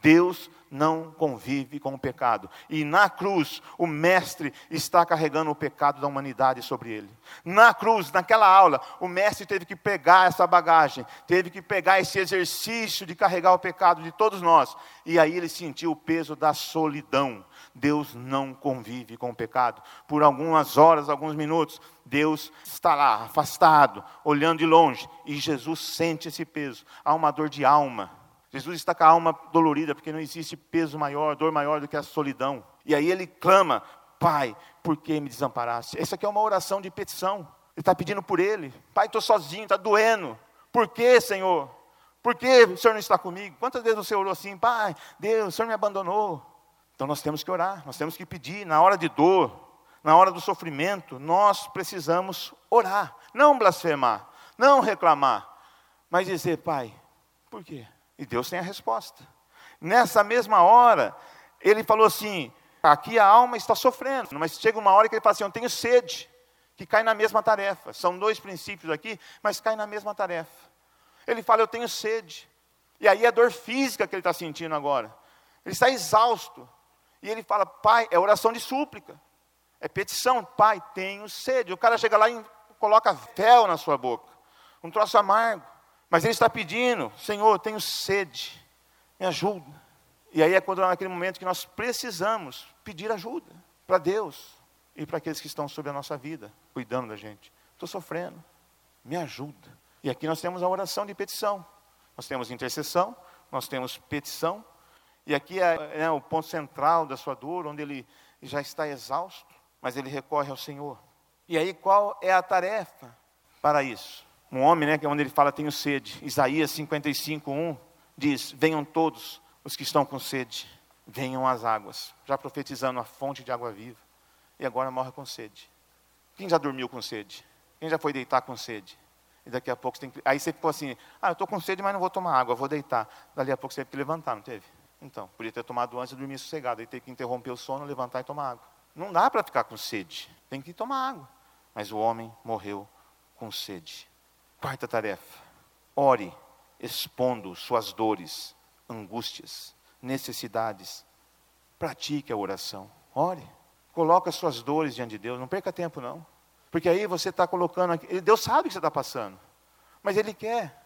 Deus não convive com o pecado. E na cruz, o Mestre está carregando o pecado da humanidade sobre ele. Na cruz, naquela aula, o Mestre teve que pegar essa bagagem, teve que pegar esse exercício de carregar o pecado de todos nós. E aí ele sentiu o peso da solidão. Deus não convive com o pecado. Por algumas horas, alguns minutos, Deus está lá, afastado, olhando de longe, e Jesus sente esse peso. Há uma dor de alma Jesus está com a alma dolorida, porque não existe peso maior, dor maior do que a solidão. E aí ele clama: Pai, por que me desamparaste? Essa aqui é uma oração de petição. Ele está pedindo por ele: Pai, estou sozinho, está doendo. Por que, Senhor? Por que o Senhor não está comigo? Quantas vezes você orou assim, Pai, Deus, o Senhor me abandonou? Então nós temos que orar, nós temos que pedir, na hora de dor, na hora do sofrimento, nós precisamos orar, não blasfemar, não reclamar, mas dizer, Pai, por quê? E Deus tem a resposta. Nessa mesma hora, ele falou assim: aqui a alma está sofrendo, mas chega uma hora que ele fala assim: eu tenho sede, que cai na mesma tarefa. São dois princípios aqui, mas cai na mesma tarefa. Ele fala: eu tenho sede. E aí é dor física que ele está sentindo agora. Ele está exausto. E ele fala: Pai, é oração de súplica. É petição, Pai, tenho sede. O cara chega lá e coloca fel na sua boca. Um troço amargo. Mas ele está pedindo, Senhor, tenho sede, me ajuda. E aí é quando naquele momento que nós precisamos pedir ajuda para Deus e para aqueles que estão sobre a nossa vida, cuidando da gente. Estou sofrendo, me ajuda. E aqui nós temos a oração de petição. Nós temos intercessão, nós temos petição E aqui é, é o ponto central da sua dor, onde ele já está exausto, mas ele recorre ao Senhor. E aí qual é a tarefa para isso? Um homem, né, que é onde ele fala tenho sede. Isaías 55, 1 diz: Venham todos os que estão com sede, venham às águas. Já profetizando a fonte de água viva. E agora morre com sede. Quem já dormiu com sede? Quem já foi deitar com sede? E daqui a pouco você tem que. Aí você ficou assim: ah, eu estou com sede, mas não vou tomar água, vou deitar. Dali a pouco você teve que levantar, não teve? Então, podia ter tomado antes e dormir sossegado. Aí teve que interromper o sono, levantar e tomar água. Não dá para ficar com sede, tem que tomar água. Mas o homem morreu com sede. Quarta tarefa: ore, expondo suas dores, angústias, necessidades. Pratique a oração. Ore. Coloque as suas dores diante de Deus. Não perca tempo, não. Porque aí você está colocando. Deus sabe o que você está passando. Mas Ele quer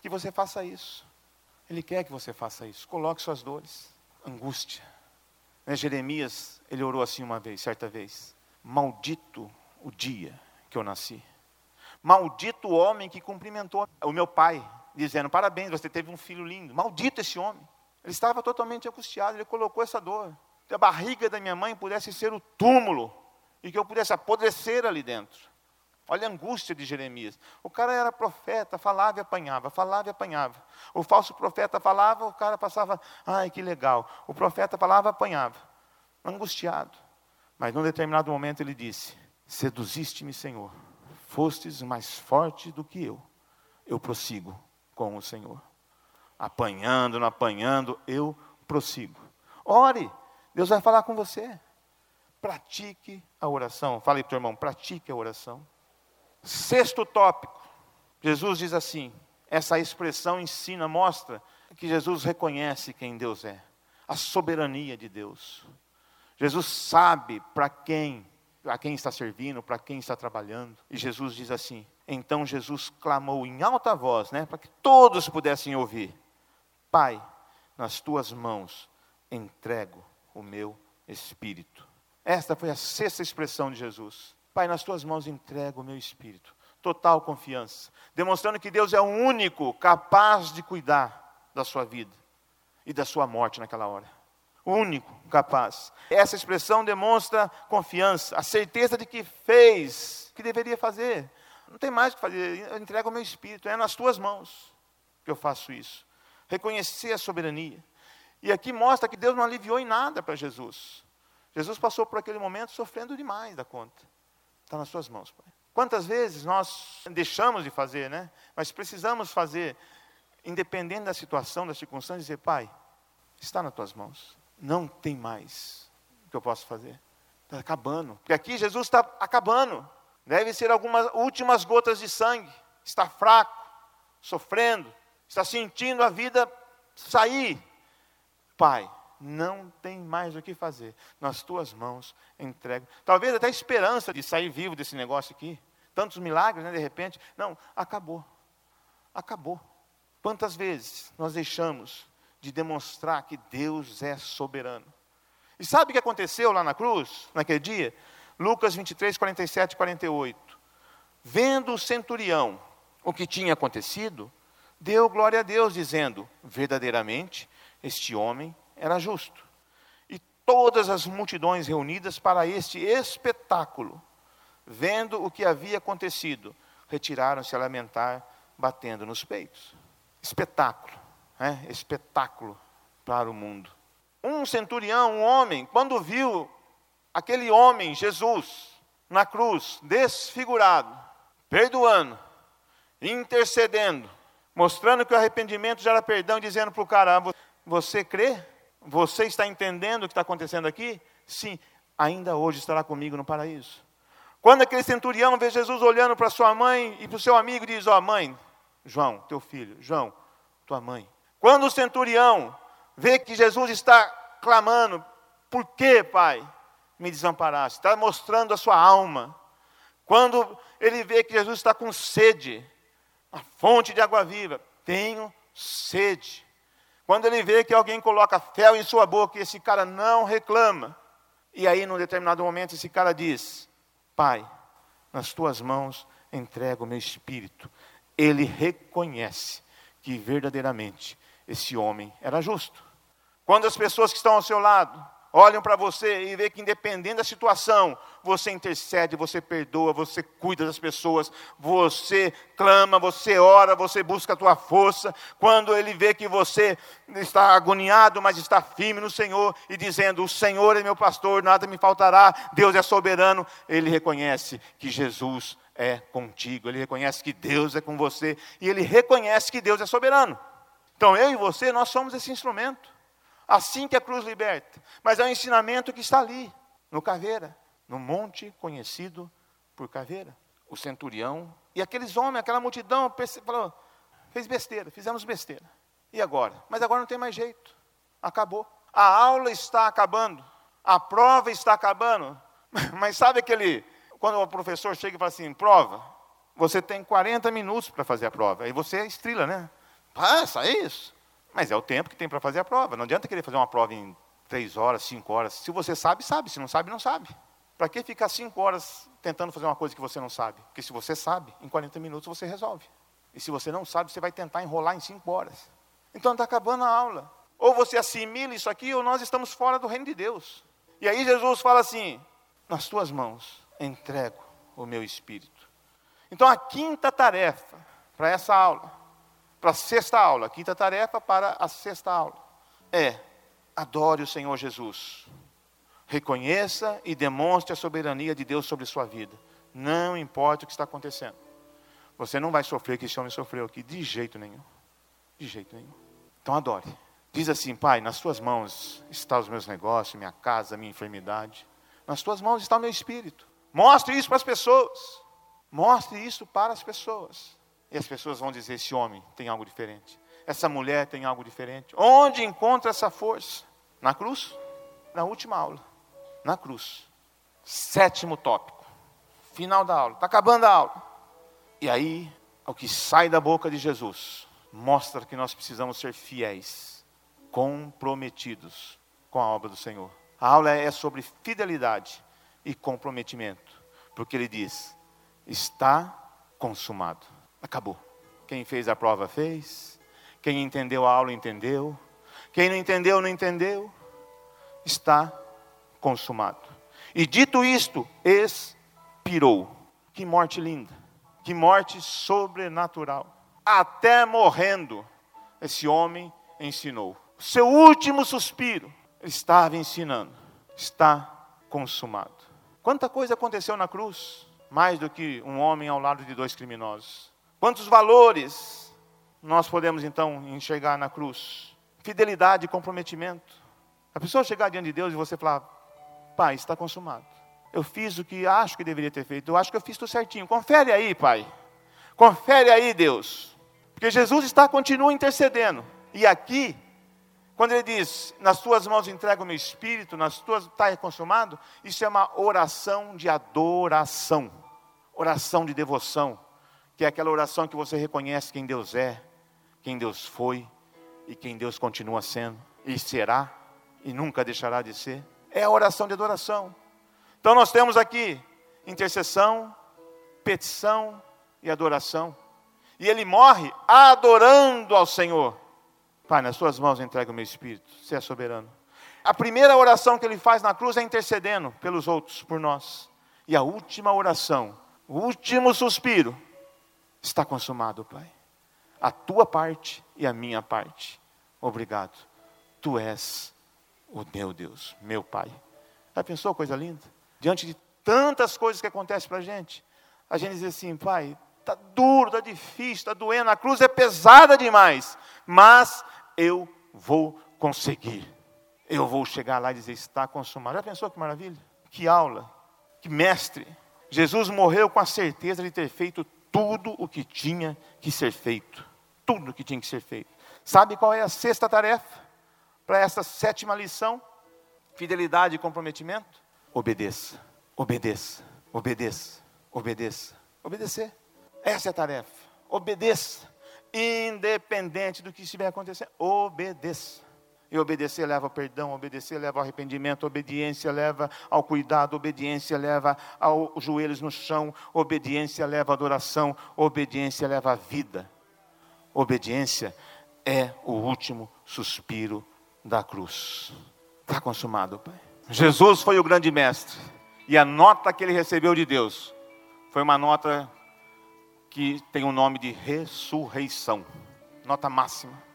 que você faça isso. Ele quer que você faça isso. Coloque suas dores. Angústia. Né, Jeremias, ele orou assim uma vez, certa vez. Maldito o dia que eu nasci. Maldito o homem que cumprimentou o meu pai, dizendo: Parabéns, você teve um filho lindo. Maldito esse homem. Ele estava totalmente angustiado, ele colocou essa dor. Que a barriga da minha mãe pudesse ser o túmulo e que eu pudesse apodrecer ali dentro. Olha a angústia de Jeremias. O cara era profeta, falava e apanhava, falava e apanhava. O falso profeta falava, o cara passava, ai que legal. O profeta falava, apanhava. Angustiado. Mas num determinado momento ele disse: Seduziste-me, Senhor. Fostes mais forte do que eu. Eu prossigo com o Senhor. Apanhando, não apanhando, eu prossigo. Ore, Deus vai falar com você. Pratique a oração. Fale para o teu irmão, pratique a oração. Sexto tópico. Jesus diz assim: essa expressão ensina, mostra que Jesus reconhece quem Deus é, a soberania de Deus. Jesus sabe para quem, a quem está servindo, para quem está trabalhando. E Jesus diz assim: então Jesus clamou em alta voz, né, para que todos pudessem ouvir: Pai, nas tuas mãos entrego o meu espírito. Esta foi a sexta expressão de Jesus. Pai, nas tuas mãos entrego o meu espírito. Total confiança, demonstrando que Deus é o único capaz de cuidar da sua vida e da sua morte naquela hora. O único capaz. Essa expressão demonstra confiança, a certeza de que fez o que deveria fazer. Não tem mais o que fazer, eu entrego o meu espírito, é nas tuas mãos que eu faço isso. Reconhecer a soberania. E aqui mostra que Deus não aliviou em nada para Jesus. Jesus passou por aquele momento sofrendo demais da conta. Está nas suas mãos, Pai. Quantas vezes nós deixamos de fazer, né? Mas precisamos fazer, independente da situação, da circunstância, dizer, Pai, está nas tuas mãos. Não tem mais o que eu posso fazer. Está acabando. Porque aqui Jesus está acabando. Deve ser algumas últimas gotas de sangue. Está fraco, sofrendo, está sentindo a vida sair. Pai, não tem mais o que fazer. Nas tuas mãos entrego. Talvez até esperança de sair vivo desse negócio aqui. Tantos milagres, né, de repente. Não, acabou. Acabou. Quantas vezes nós deixamos de demonstrar que Deus é soberano? E sabe o que aconteceu lá na cruz, naquele dia? Lucas 23, 47 e 48. Vendo o centurião o que tinha acontecido, deu glória a Deus, dizendo: Verdadeiramente, este homem era justo. E todas as multidões reunidas para este espetáculo, vendo o que havia acontecido, retiraram-se a lamentar, batendo nos peitos. Espetáculo, né? espetáculo para o mundo. Um centurião, um homem, quando viu aquele homem, Jesus, na cruz, desfigurado, perdoando, intercedendo, mostrando que o arrependimento já era perdão, dizendo para o cara: ah, Você crê? Você está entendendo o que está acontecendo aqui? Sim, ainda hoje estará comigo no paraíso. Quando aquele centurião vê Jesus olhando para sua mãe e para o seu amigo, diz: Ó, oh, mãe, João, teu filho, João, tua mãe. Quando o centurião vê que Jesus está clamando: Por que, pai, me desamparaste? Está mostrando a sua alma. Quando ele vê que Jesus está com sede, a fonte de água viva, tenho sede. Quando ele vê que alguém coloca fel em sua boca e esse cara não reclama, e aí, num determinado momento, esse cara diz: Pai, nas tuas mãos entrego o meu espírito. Ele reconhece que verdadeiramente esse homem era justo. Quando as pessoas que estão ao seu lado olham para você e vê que independente da situação, você intercede, você perdoa, você cuida das pessoas, você clama, você ora, você busca a tua força. Quando ele vê que você está agoniado, mas está firme no Senhor e dizendo: "O Senhor é meu pastor, nada me faltará, Deus é soberano", ele reconhece que Jesus é contigo, ele reconhece que Deus é com você e ele reconhece que Deus é soberano. Então eu e você, nós somos esse instrumento. Assim que a cruz liberta. Mas é um ensinamento que está ali, no caveira, no monte conhecido por caveira. O centurião e aqueles homens, aquela multidão, falou, fez besteira, fizemos besteira. E agora? Mas agora não tem mais jeito. Acabou. A aula está acabando. A prova está acabando. Mas sabe aquele. Quando o professor chega e fala assim: prova, você tem 40 minutos para fazer a prova. Aí você estrila, né? Passa, é isso. Mas é o tempo que tem para fazer a prova. Não adianta querer fazer uma prova em três horas, cinco horas. Se você sabe, sabe. Se não sabe, não sabe. Para que ficar cinco horas tentando fazer uma coisa que você não sabe? Porque se você sabe, em 40 minutos você resolve. E se você não sabe, você vai tentar enrolar em cinco horas. Então está acabando a aula. Ou você assimila isso aqui, ou nós estamos fora do reino de Deus. E aí Jesus fala assim: nas tuas mãos entrego o meu espírito. Então a quinta tarefa para essa aula para a sexta aula, quinta tarefa para a sexta aula, é adore o Senhor Jesus. Reconheça e demonstre a soberania de Deus sobre sua vida. Não importa o que está acontecendo. Você não vai sofrer o que esse homem sofreu aqui, de jeito nenhum. De jeito nenhum. Então adore. Diz assim, Pai, nas tuas mãos estão os meus negócios, minha casa, minha enfermidade. Nas tuas mãos está o meu espírito. Mostre isso para as pessoas. Mostre isso para as pessoas. E as pessoas vão dizer: esse homem tem algo diferente, essa mulher tem algo diferente. Onde encontra essa força? Na cruz? Na última aula. Na cruz. Sétimo tópico. Final da aula. Está acabando a aula. E aí, o que sai da boca de Jesus mostra que nós precisamos ser fiéis, comprometidos com a obra do Senhor. A aula é sobre fidelidade e comprometimento, porque ele diz: está consumado. Acabou. Quem fez a prova fez. Quem entendeu a aula entendeu. Quem não entendeu, não entendeu. Está consumado. E dito isto, expirou. Que morte linda. Que morte sobrenatural. Até morrendo, esse homem ensinou. Seu último suspiro estava ensinando. Está consumado. Quanta coisa aconteceu na cruz? Mais do que um homem ao lado de dois criminosos. Quantos valores nós podemos então enxergar na cruz? Fidelidade e comprometimento. A pessoa chegar diante de Deus e você falar: Pai, está consumado. Eu fiz o que acho que deveria ter feito. Eu acho que eu fiz tudo certinho. Confere aí, Pai. Confere aí, Deus. Porque Jesus está, continua intercedendo. E aqui, quando ele diz, nas tuas mãos entrego o meu espírito, nas tuas está consumado, isso é uma oração de adoração, oração de devoção que é aquela oração que você reconhece quem Deus é, quem Deus foi e quem Deus continua sendo e será e nunca deixará de ser. É a oração de adoração. Então nós temos aqui intercessão, petição e adoração. E ele morre adorando ao Senhor. Pai, nas suas mãos entrego o meu espírito, você é soberano. A primeira oração que ele faz na cruz é intercedendo pelos outros, por nós. E a última oração, o último suspiro, Está consumado, Pai. A tua parte e a minha parte. Obrigado. Tu és o meu Deus, meu Pai. Já pensou coisa linda? Diante de tantas coisas que acontecem para a gente, a gente diz assim, Pai, está duro, está difícil, está doendo, a cruz é pesada demais, mas eu vou conseguir. Eu vou chegar lá e dizer, está consumado. Já pensou que maravilha? Que aula, que mestre. Jesus morreu com a certeza de ter feito tudo o que tinha que ser feito. Tudo o que tinha que ser feito. Sabe qual é a sexta tarefa para essa sétima lição? Fidelidade e comprometimento? Obedeça, obedeça, obedeça, obedeça. Obedecer. Essa é a tarefa. Obedeça. Independente do que estiver acontecendo, obedeça. E obedecer leva ao perdão, obedecer leva ao arrependimento, obediência leva ao cuidado, obediência leva aos joelhos no chão, obediência leva à adoração, obediência leva à vida. Obediência é o último suspiro da cruz. Está consumado, Pai. Jesus foi o grande mestre. E a nota que ele recebeu de Deus foi uma nota que tem o nome de ressurreição. Nota máxima.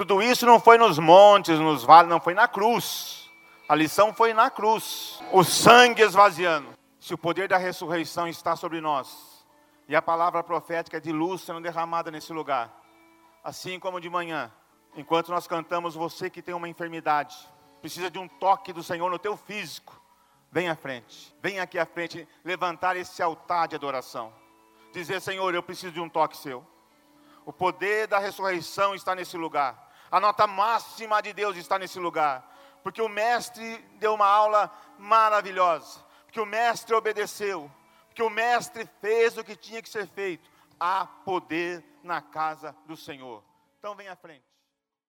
Tudo isso não foi nos montes, nos vales, não foi na cruz. A lição foi na cruz. O sangue esvaziando. Se o poder da ressurreição está sobre nós, e a palavra profética de luz sendo derramada nesse lugar, assim como de manhã, enquanto nós cantamos, você que tem uma enfermidade, precisa de um toque do Senhor no teu físico, vem à frente, vem aqui à frente, levantar esse altar de adoração, dizer: Senhor, eu preciso de um toque seu. O poder da ressurreição está nesse lugar, a nota máxima de Deus está nesse lugar, porque o Mestre deu uma aula maravilhosa, porque o Mestre obedeceu, porque o Mestre fez o que tinha que ser feito. Há poder na casa do Senhor. Então, vem à frente.